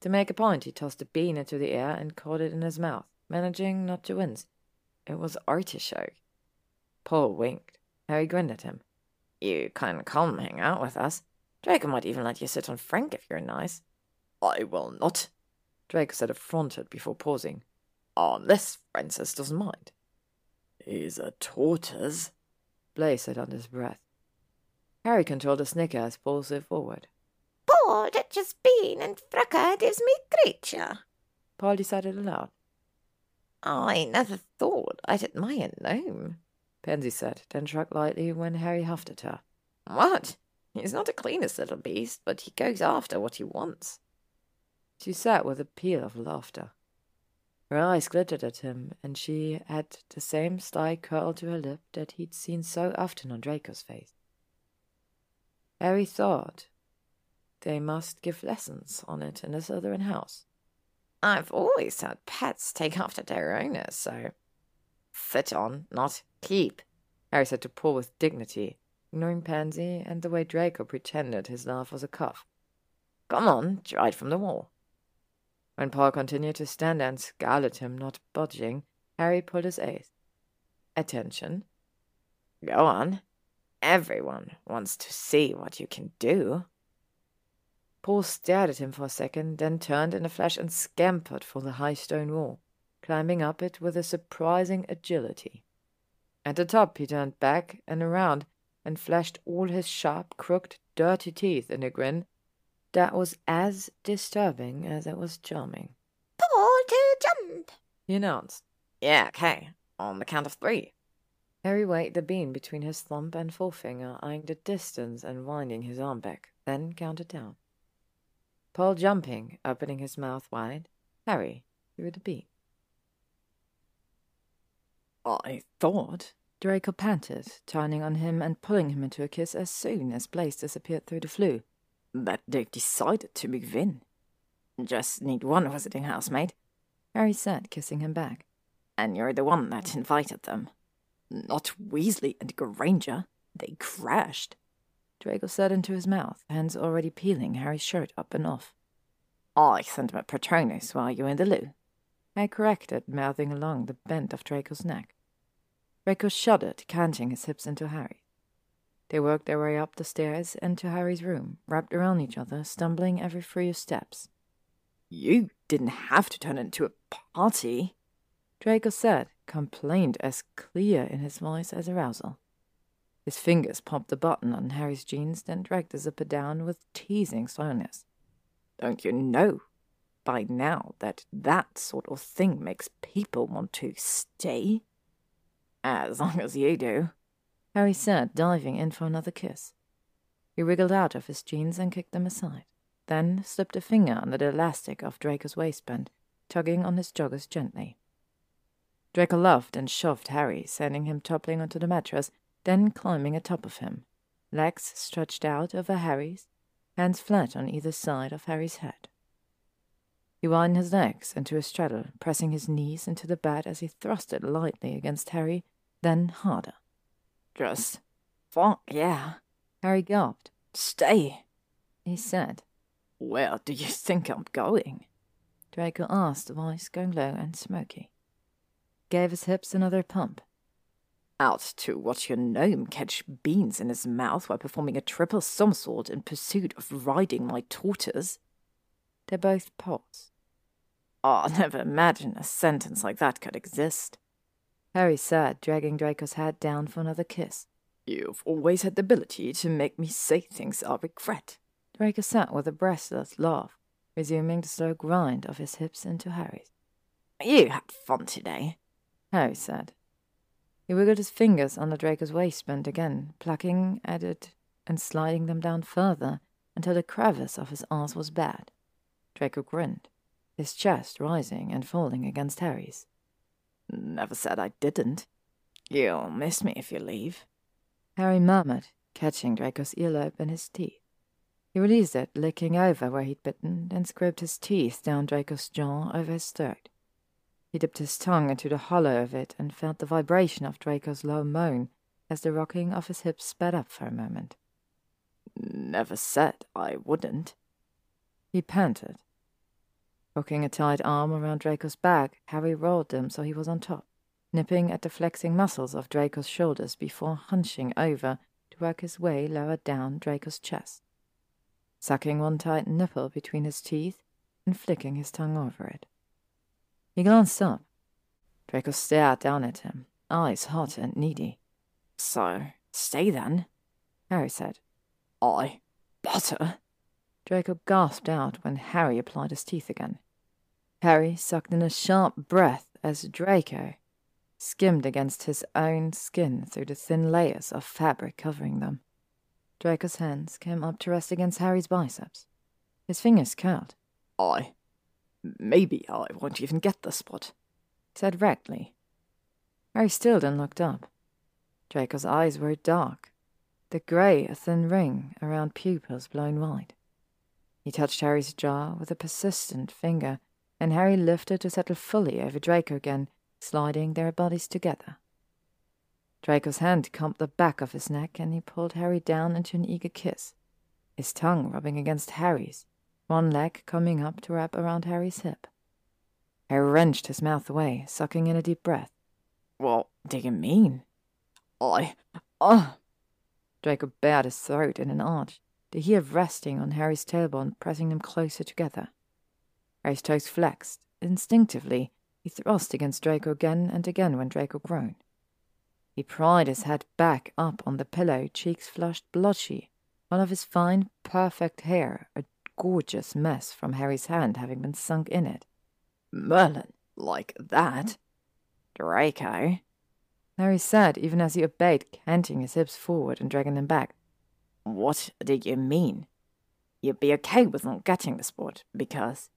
To make a point, he tossed a bean into the air and caught it in his mouth, managing not to wince. It was artichoke. Paul winked. Harry grinned at him. You can come hang out with us. Draco might even let you sit on Frank if you're nice. I will not, Draco said affronted before pausing. Unless Francis doesn't mind. He's a tortoise, Blaise said under his breath. Harry controlled a snicker as Paul slid forward. Paul, that just bean and Fracka gives me creature. Paul decided aloud. I never thought I'd admire a gnome, Pansy said, then shrugged lightly when Harry huffed at her. What? He's not the cleanest little beast, but he goes after what he wants. She sat with a peal of laughter. Her eyes glittered at him, and she had the same sly curl to her lip that he'd seen so often on Draco's face. Harry thought they must give lessons on it in the Slytherin house. I've always had pets take after their owners, so sit on, not keep, Harry said to Paul with dignity, ignoring Pansy and the way Draco pretended his laugh was a cough. Come on, it from the wall. When Paul continued to stand and scowl at him, not budging, Harry pulled his ace. Attention. Go on. Everyone wants to see what you can do. Paul stared at him for a second, then turned in a flash and scampered for the high stone wall, climbing up it with a surprising agility. At the top he turned back and around and flashed all his sharp, crooked, dirty teeth in a grin that was as disturbing as it was charming. Paul to jump, he announced. Yeah, okay. On the count of three. Harry weighed the bean between his thumb and forefinger, eyeing the distance and winding his arm back, then counted down. Paul jumping, opening his mouth wide, Harry threw the bean. I thought, Draco panted, turning on him and pulling him into a kiss as soon as Blaise disappeared through the Floo, that they've decided to move in. Just need one visiting housemaid, Harry said, kissing him back. And you're the one that invited them. Not Weasley and Granger. They crashed. Draco said into his mouth, hands already peeling Harry's shirt up and off. I sent a Patronus while you were in the loo. I corrected, mouthing along the bend of Draco's neck. Draco shuddered, canting his hips into Harry. They worked their way up the stairs and to Harry's room, wrapped around each other, stumbling every few steps. You didn't have to turn it into a party, Draco said, complaint as clear in his voice as arousal. His fingers popped the button on Harry's jeans, then dragged the zipper down with teasing slowness. Don't you know by now that that sort of thing makes people want to stay? *laughs* As long as you do. Harry said, diving in for another kiss. He wriggled out of his jeans and kicked them aside, then slipped a finger under the elastic of Draco's waistband, tugging on his joggers gently. Draco laughed and shoved Harry, sending him toppling onto the mattress, then climbing atop of him, legs stretched out over Harry's, hands flat on either side of Harry's head. He widened his legs into a straddle, pressing his knees into the bed as he thrusted lightly against Harry, then harder. Just fuck yeah. Harry gulped. Stay, he said. Where do you think I'm going? Draco asked, voice going low and smoky. Gave his hips another pump. Out to watch your gnome catch beans in his mouth while performing a triple somersault in pursuit of riding my tortoise. They both paused. Oh, I never imagined a sentence like that could exist. Harry said, dragging Draco's head down for another kiss. You've always had the ability to make me say things I regret. Draco sat with a breathless laugh, resuming the slow grind of his hips into Harry's. You had fun today, Harry said. He wiggled his fingers under Draco's waistband again, plucking at it and sliding them down further until the crevice of his arse was bad. Draco grinned, his chest rising and falling against Harry's. Never said I didn't. You'll miss me if you leave. Harry murmured, catching Draco's earlobe in his teeth. He released it, licking over where he'd bitten, then scraped his teeth down Draco's jaw over his throat. He dipped his tongue into the hollow of it and felt the vibration of Draco's low moan as the rocking of his hips sped up for a moment. Never said I wouldn't. He panted, Hooking a tight arm around Draco's back, Harry rolled them so he was on top, nipping at the flexing muscles of Draco's shoulders before hunching over to work his way lower down Draco's chest, sucking one tight nipple between his teeth and flicking his tongue over it. He glanced up. Draco stared down at him, eyes hot and needy. So, stay then, Harry said. I butter. Draco gasped out when Harry applied his teeth again. Harry sucked in a sharp breath as Draco skimmed against his own skin through the thin layers of fabric covering them. Draco's hands came up to rest against Harry's biceps. His fingers curled. I. Maybe I won't even get the spot. said Rackley. Harry Stilden looked up. Draco's eyes were dark, the grey a thin ring around pupils blown wide. He touched Harry's jaw with a persistent finger, and Harry lifted to settle fully over Draco again, sliding their bodies together. Draco's hand combed the back of his neck, and he pulled Harry down into an eager kiss, his tongue rubbing against Harry's, one leg coming up to wrap around Harry's hip. Harry wrenched his mouth away, sucking in a deep breath. What do you mean? I. Uh. Draco bared his throat in an arch, the heel resting on Harry's tailbone, pressing them closer together. Harry's toes flexed. Instinctively, he thrust against Draco again and again when Draco groaned. He pried his head back up on the pillow, cheeks flushed blotchy, all of his fine, perfect hair a gorgeous mess from Harry's hand having been sunk in it. Merlin, like that? Draco? Harry said, even as he obeyed, canting his hips forward and dragging them back. What do you mean? You'd be okay with not getting the sport, because.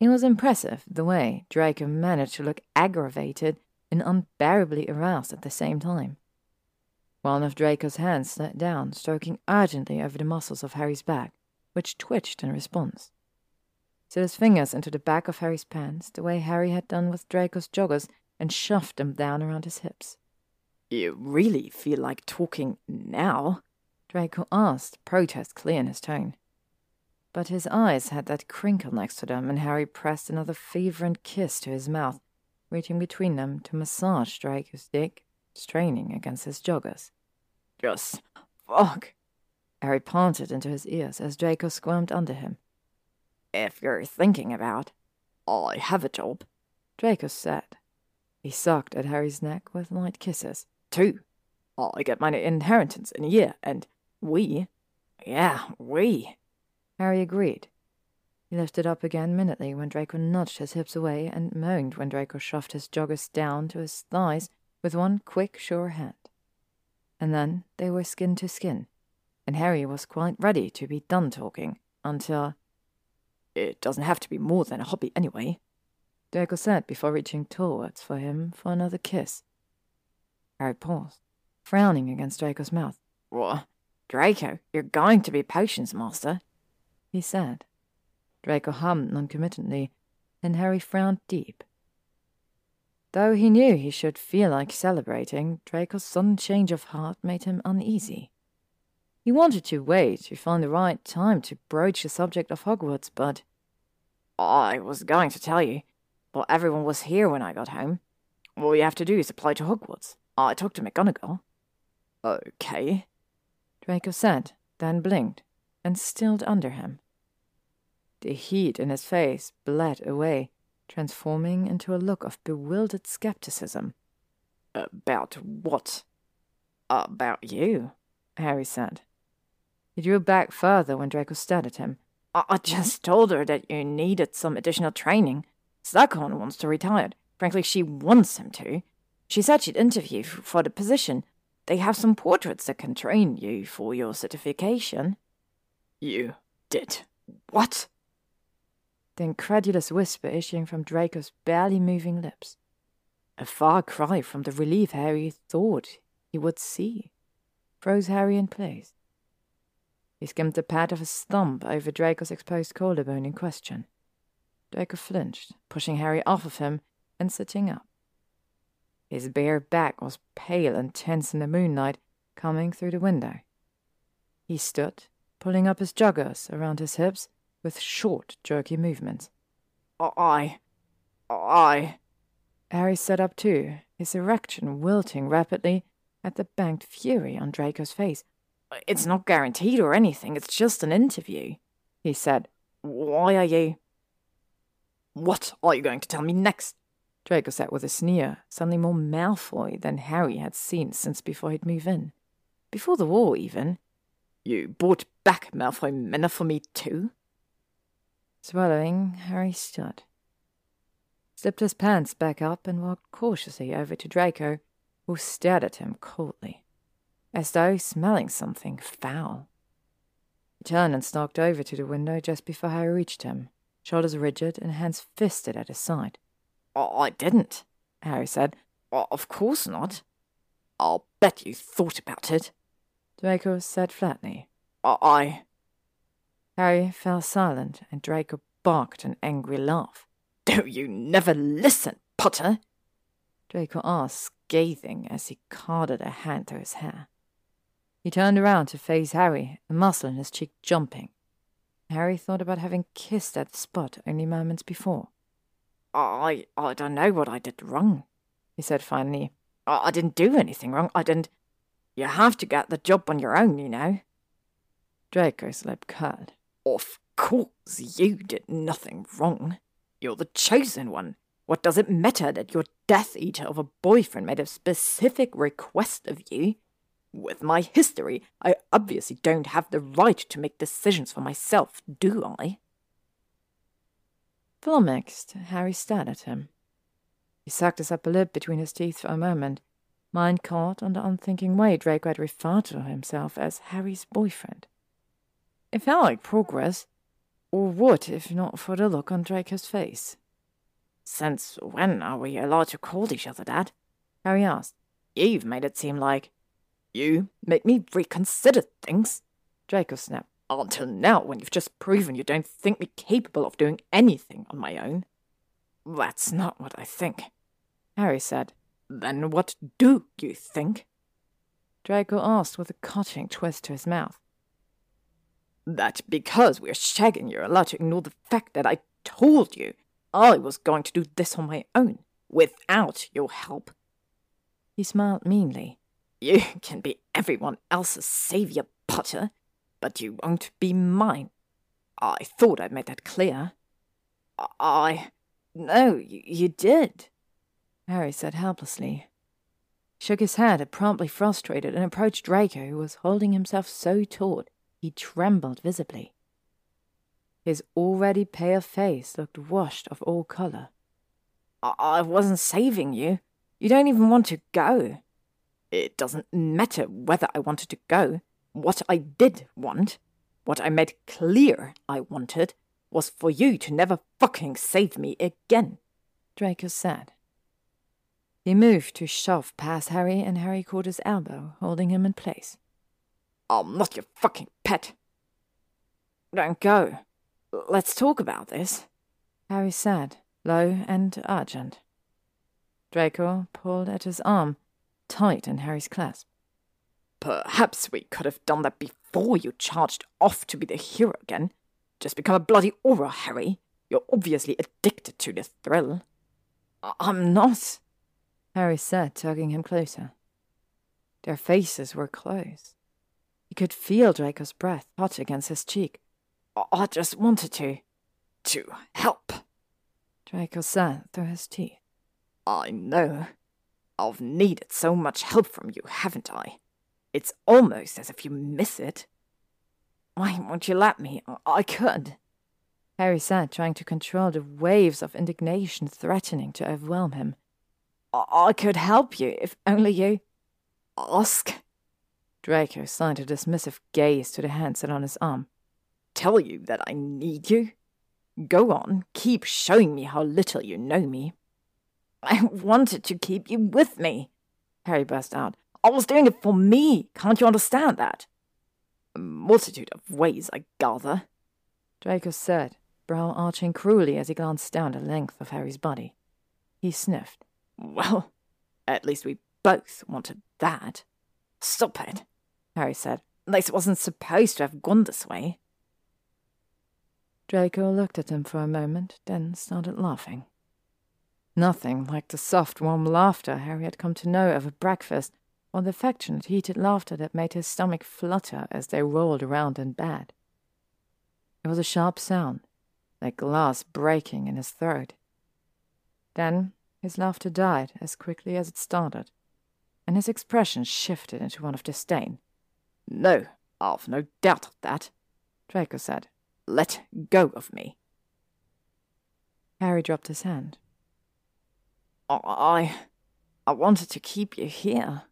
It was impressive the way Draco managed to look aggravated and unbearably aroused at the same time. One of Draco's hands slid down, stroking urgently over the muscles of Harry's back, which twitched in response. Slid his fingers into the back of Harry's pants, the way Harry had done with Draco's joggers, and shoved them down around his hips. You really feel like talking now? Draco asked, protest clear in his tone. But his eyes had that crinkle next to them, and Harry pressed another fervent kiss to his mouth, reaching between them to massage Draco's dick, straining against his joggers. Just fuck. Harry panted into his ears as Draco squirmed under him. If you're thinking about, I have a job, Draco said. He sucked at Harry's neck with light kisses. Two. I get my inheritance in a year, and we? Yeah, we. Harry agreed. He lifted up again minutely when Draco nudged his hips away and moaned when Draco shoved his joggers down to his thighs with one quick, sure hand. And then they were skin to skin, and Harry was quite ready to be done talking until. It doesn't have to be more than a hobby anyway, Draco said before reaching towards for him for another kiss. Harry paused, frowning against Draco's mouth. What? Draco, you're going to be potions master, he said. Draco hummed noncommittently, and Harry frowned deep. Though he knew he should feel like celebrating, Draco's sudden change of heart made him uneasy. He wanted to wait to find the right time to broach the subject of Hogwarts, but. I was going to tell you, but everyone was here when I got home. All you have to do is apply to Hogwarts. I talked to McGonagall. Okay, Draco said, then blinked, and stilled under him. The heat in his face bled away, transforming into a look of bewildered skepticism. About what? About you, Harry said. He drew back further when Draco stared at him. I, just told her that you needed some additional training. Slughorn wants to retire. Frankly, she wants him to. She said she'd interview for the position, they have some portraits that can train you for your certification. You did what? The incredulous whisper issuing from Draco's barely moving lips. A far cry from the relief Harry thought he would see. Froze Harry in place. He skimmed the pad of his thumb over Draco's exposed collarbone in question. Draco flinched, pushing Harry off of him and sitting up. His bare back was pale and tense in the moonlight coming through the window. He stood, pulling up his joggers around his hips with short, jerky movements. I. I. Harry sat up too, his erection wilting rapidly at the banked fury on Draco's face. It's not guaranteed or anything, it's just an interview, he said. Why are you. What are you going to tell me next? Draco said with a sneer, suddenly more Malfoy than Harry had seen since before he'd moved in. Before the war, even. You brought back Malfoy Manor for me, too? Swallowing, Harry stood. Slipped his pants back up and walked cautiously over to Draco, who stared at him coldly, as though smelling something foul. He turned and stalked over to the window just before Harry reached him, shoulders rigid and hands fisted at his side. I didn't, Harry said. Of course not. I'll bet you thought about it. Draco said flatly. I. Harry fell silent, and Draco barked an angry laugh. Do you never listen, Potter? Draco asked, scathing as he carded a hand through his hair. He turned around to face Harry, a muscle in his cheek jumping. Harry thought about having kissed that spot only moments before. I I don't know what I did wrong, he said finally. I, I didn't do anything wrong. I didn't. You have to get the job on your own, you know. Draco's lip curled. Of course, you did nothing wrong. You're the chosen one. What does it matter that your Death Eater of a boyfriend made a specific request of you? With my history, I obviously don't have the right to make decisions for myself, do I? Flummoxed, Harry stared at him. He sucked his upper lip between his teeth for a moment, mind caught on the unthinking way Draco had referred to himself as Harry's boyfriend. It felt like progress, or would if not for the look on Draco's face. Since when are we allowed to call each other that? Harry asked. You've made it seem like. You make me reconsider things, Draco snapped. Until now, when you've just proven you don't think me capable of doing anything on my own. That's not what I think, Harry said. Then what do you think? Draco asked with a cutting twist to his mouth. That because we're shagging, you're allowed to ignore the fact that I told you I was going to do this on my own, without your help. He smiled meanly. You can be everyone else's savior, Potter, but you won't be mine. I thought I made that clear. I. No, you, you did, Harry said helplessly. Shook his head, promptly frustrated, and approached Draco, who was holding himself so taut he trembled visibly. His already pale face looked washed of all colour. I, wasn't saving you. You don't even want to go. It doesn't matter whether I wanted to go. What I did want, what I made clear I wanted, was for you to never fucking save me again, Draco said. He moved to shove past Harry, and Harry caught his elbow, holding him in place. I'm not your fucking pet. Don't go. Let's talk about this, Harry said, low and urgent. Draco pulled at his arm, tight in Harry's clasp. Perhaps we could have done that before you charged off to be the hero again. Just become a bloody Auror, Harry. You're obviously addicted to the thrill. I'm not, Harry said, tugging him closer. Their faces were close. He could feel Draco's breath hot against his cheek. I just wanted to. to help. Draco said through his teeth. I know. I've needed so much help from you, haven't I? It's almost as if you miss it. Why won't you let me? I could. Harry said, trying to control the waves of indignation threatening to overwhelm him. I, I could help you if only you. ask. Draco assigned a dismissive gaze to the hand set on his arm. Tell you that I need you? Go on, keep showing me how little you know me. I wanted to keep you with me, Harry burst out. I was doing it for me. Can't you understand that? A multitude of ways, I gather. Draco said, brow arching cruelly as he glanced down the length of Harry's body. He sniffed. Well, at least we both wanted that. Stop it. Harry said. This wasn't supposed to have gone this way. Draco looked at him for a moment, then started laughing. Nothing like the soft, warm laughter Harry had come to know over breakfast, or the affectionate, heated laughter that made his stomach flutter as they rolled around in bed. It was a sharp sound, like glass breaking in his throat. Then his laughter died as quickly as it started, and his expression shifted into one of disdain. No, I've no doubt of that, Draco said. Let go of me. Harry dropped his hand. I. I wanted to keep you here.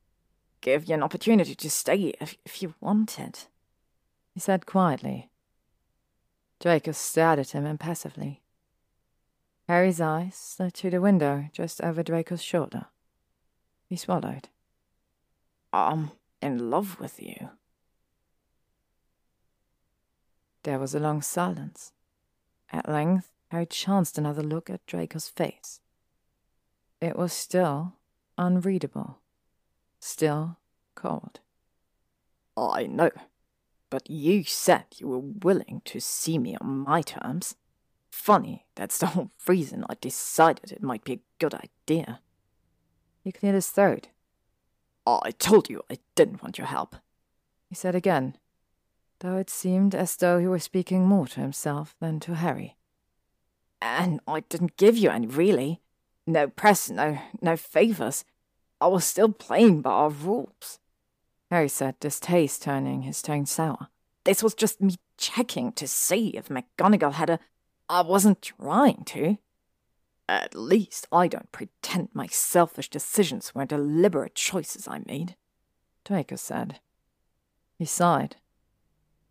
Give you an opportunity to stay if, if you wanted, he said quietly. Draco stared at him impassively. Harry's eyes slid to the window just over Draco's shoulder. He swallowed. I'm in love with you. There was a long silence. At length, Harry chanced another look at Draco's face. It was still unreadable, still cold. I know, but you said you were willing to see me on my terms. Funny, that's the whole reason I decided it might be a good idea. He cleared his throat. I told you I didn't want your help, he said again, though it seemed as though he were speaking more to himself than to Harry. And I didn't give you any, really. No press, no, no favours. I was still playing by our rules. Harry said, distaste turning his tone sour. This was just me checking to see if McGonagall had a. I wasn't trying to. At least I don't pretend my selfish decisions were deliberate choices I made. Draco said. He sighed,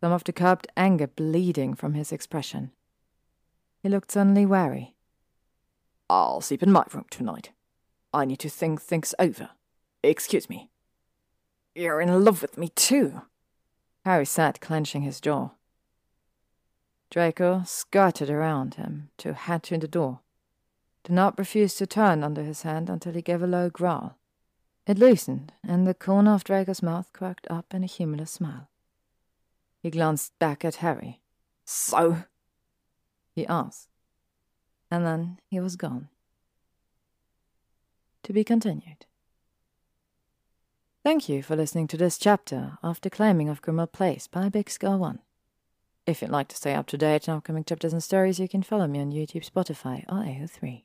some of the curbed anger bleeding from his expression. He looked suddenly wary. I'll sleep in my room tonight. I need to think things over. Excuse me. You're in love with me too. Harry sat clenching his jaw. Draco skirted around him to head to the door, The not refused to turn under his hand until he gave a low growl. It loosened, and the corner of Draco's mouth quirked up in a humorless smile. He glanced back at Harry. So? he asked. And then he was gone. To be continued. Thank you for listening to this chapter of The Claiming of Grimmauld Place by bixgirl1. If you'd like to stay up to date on upcoming chapters and stories, you can follow me on YouTube, Spotify, or AO3.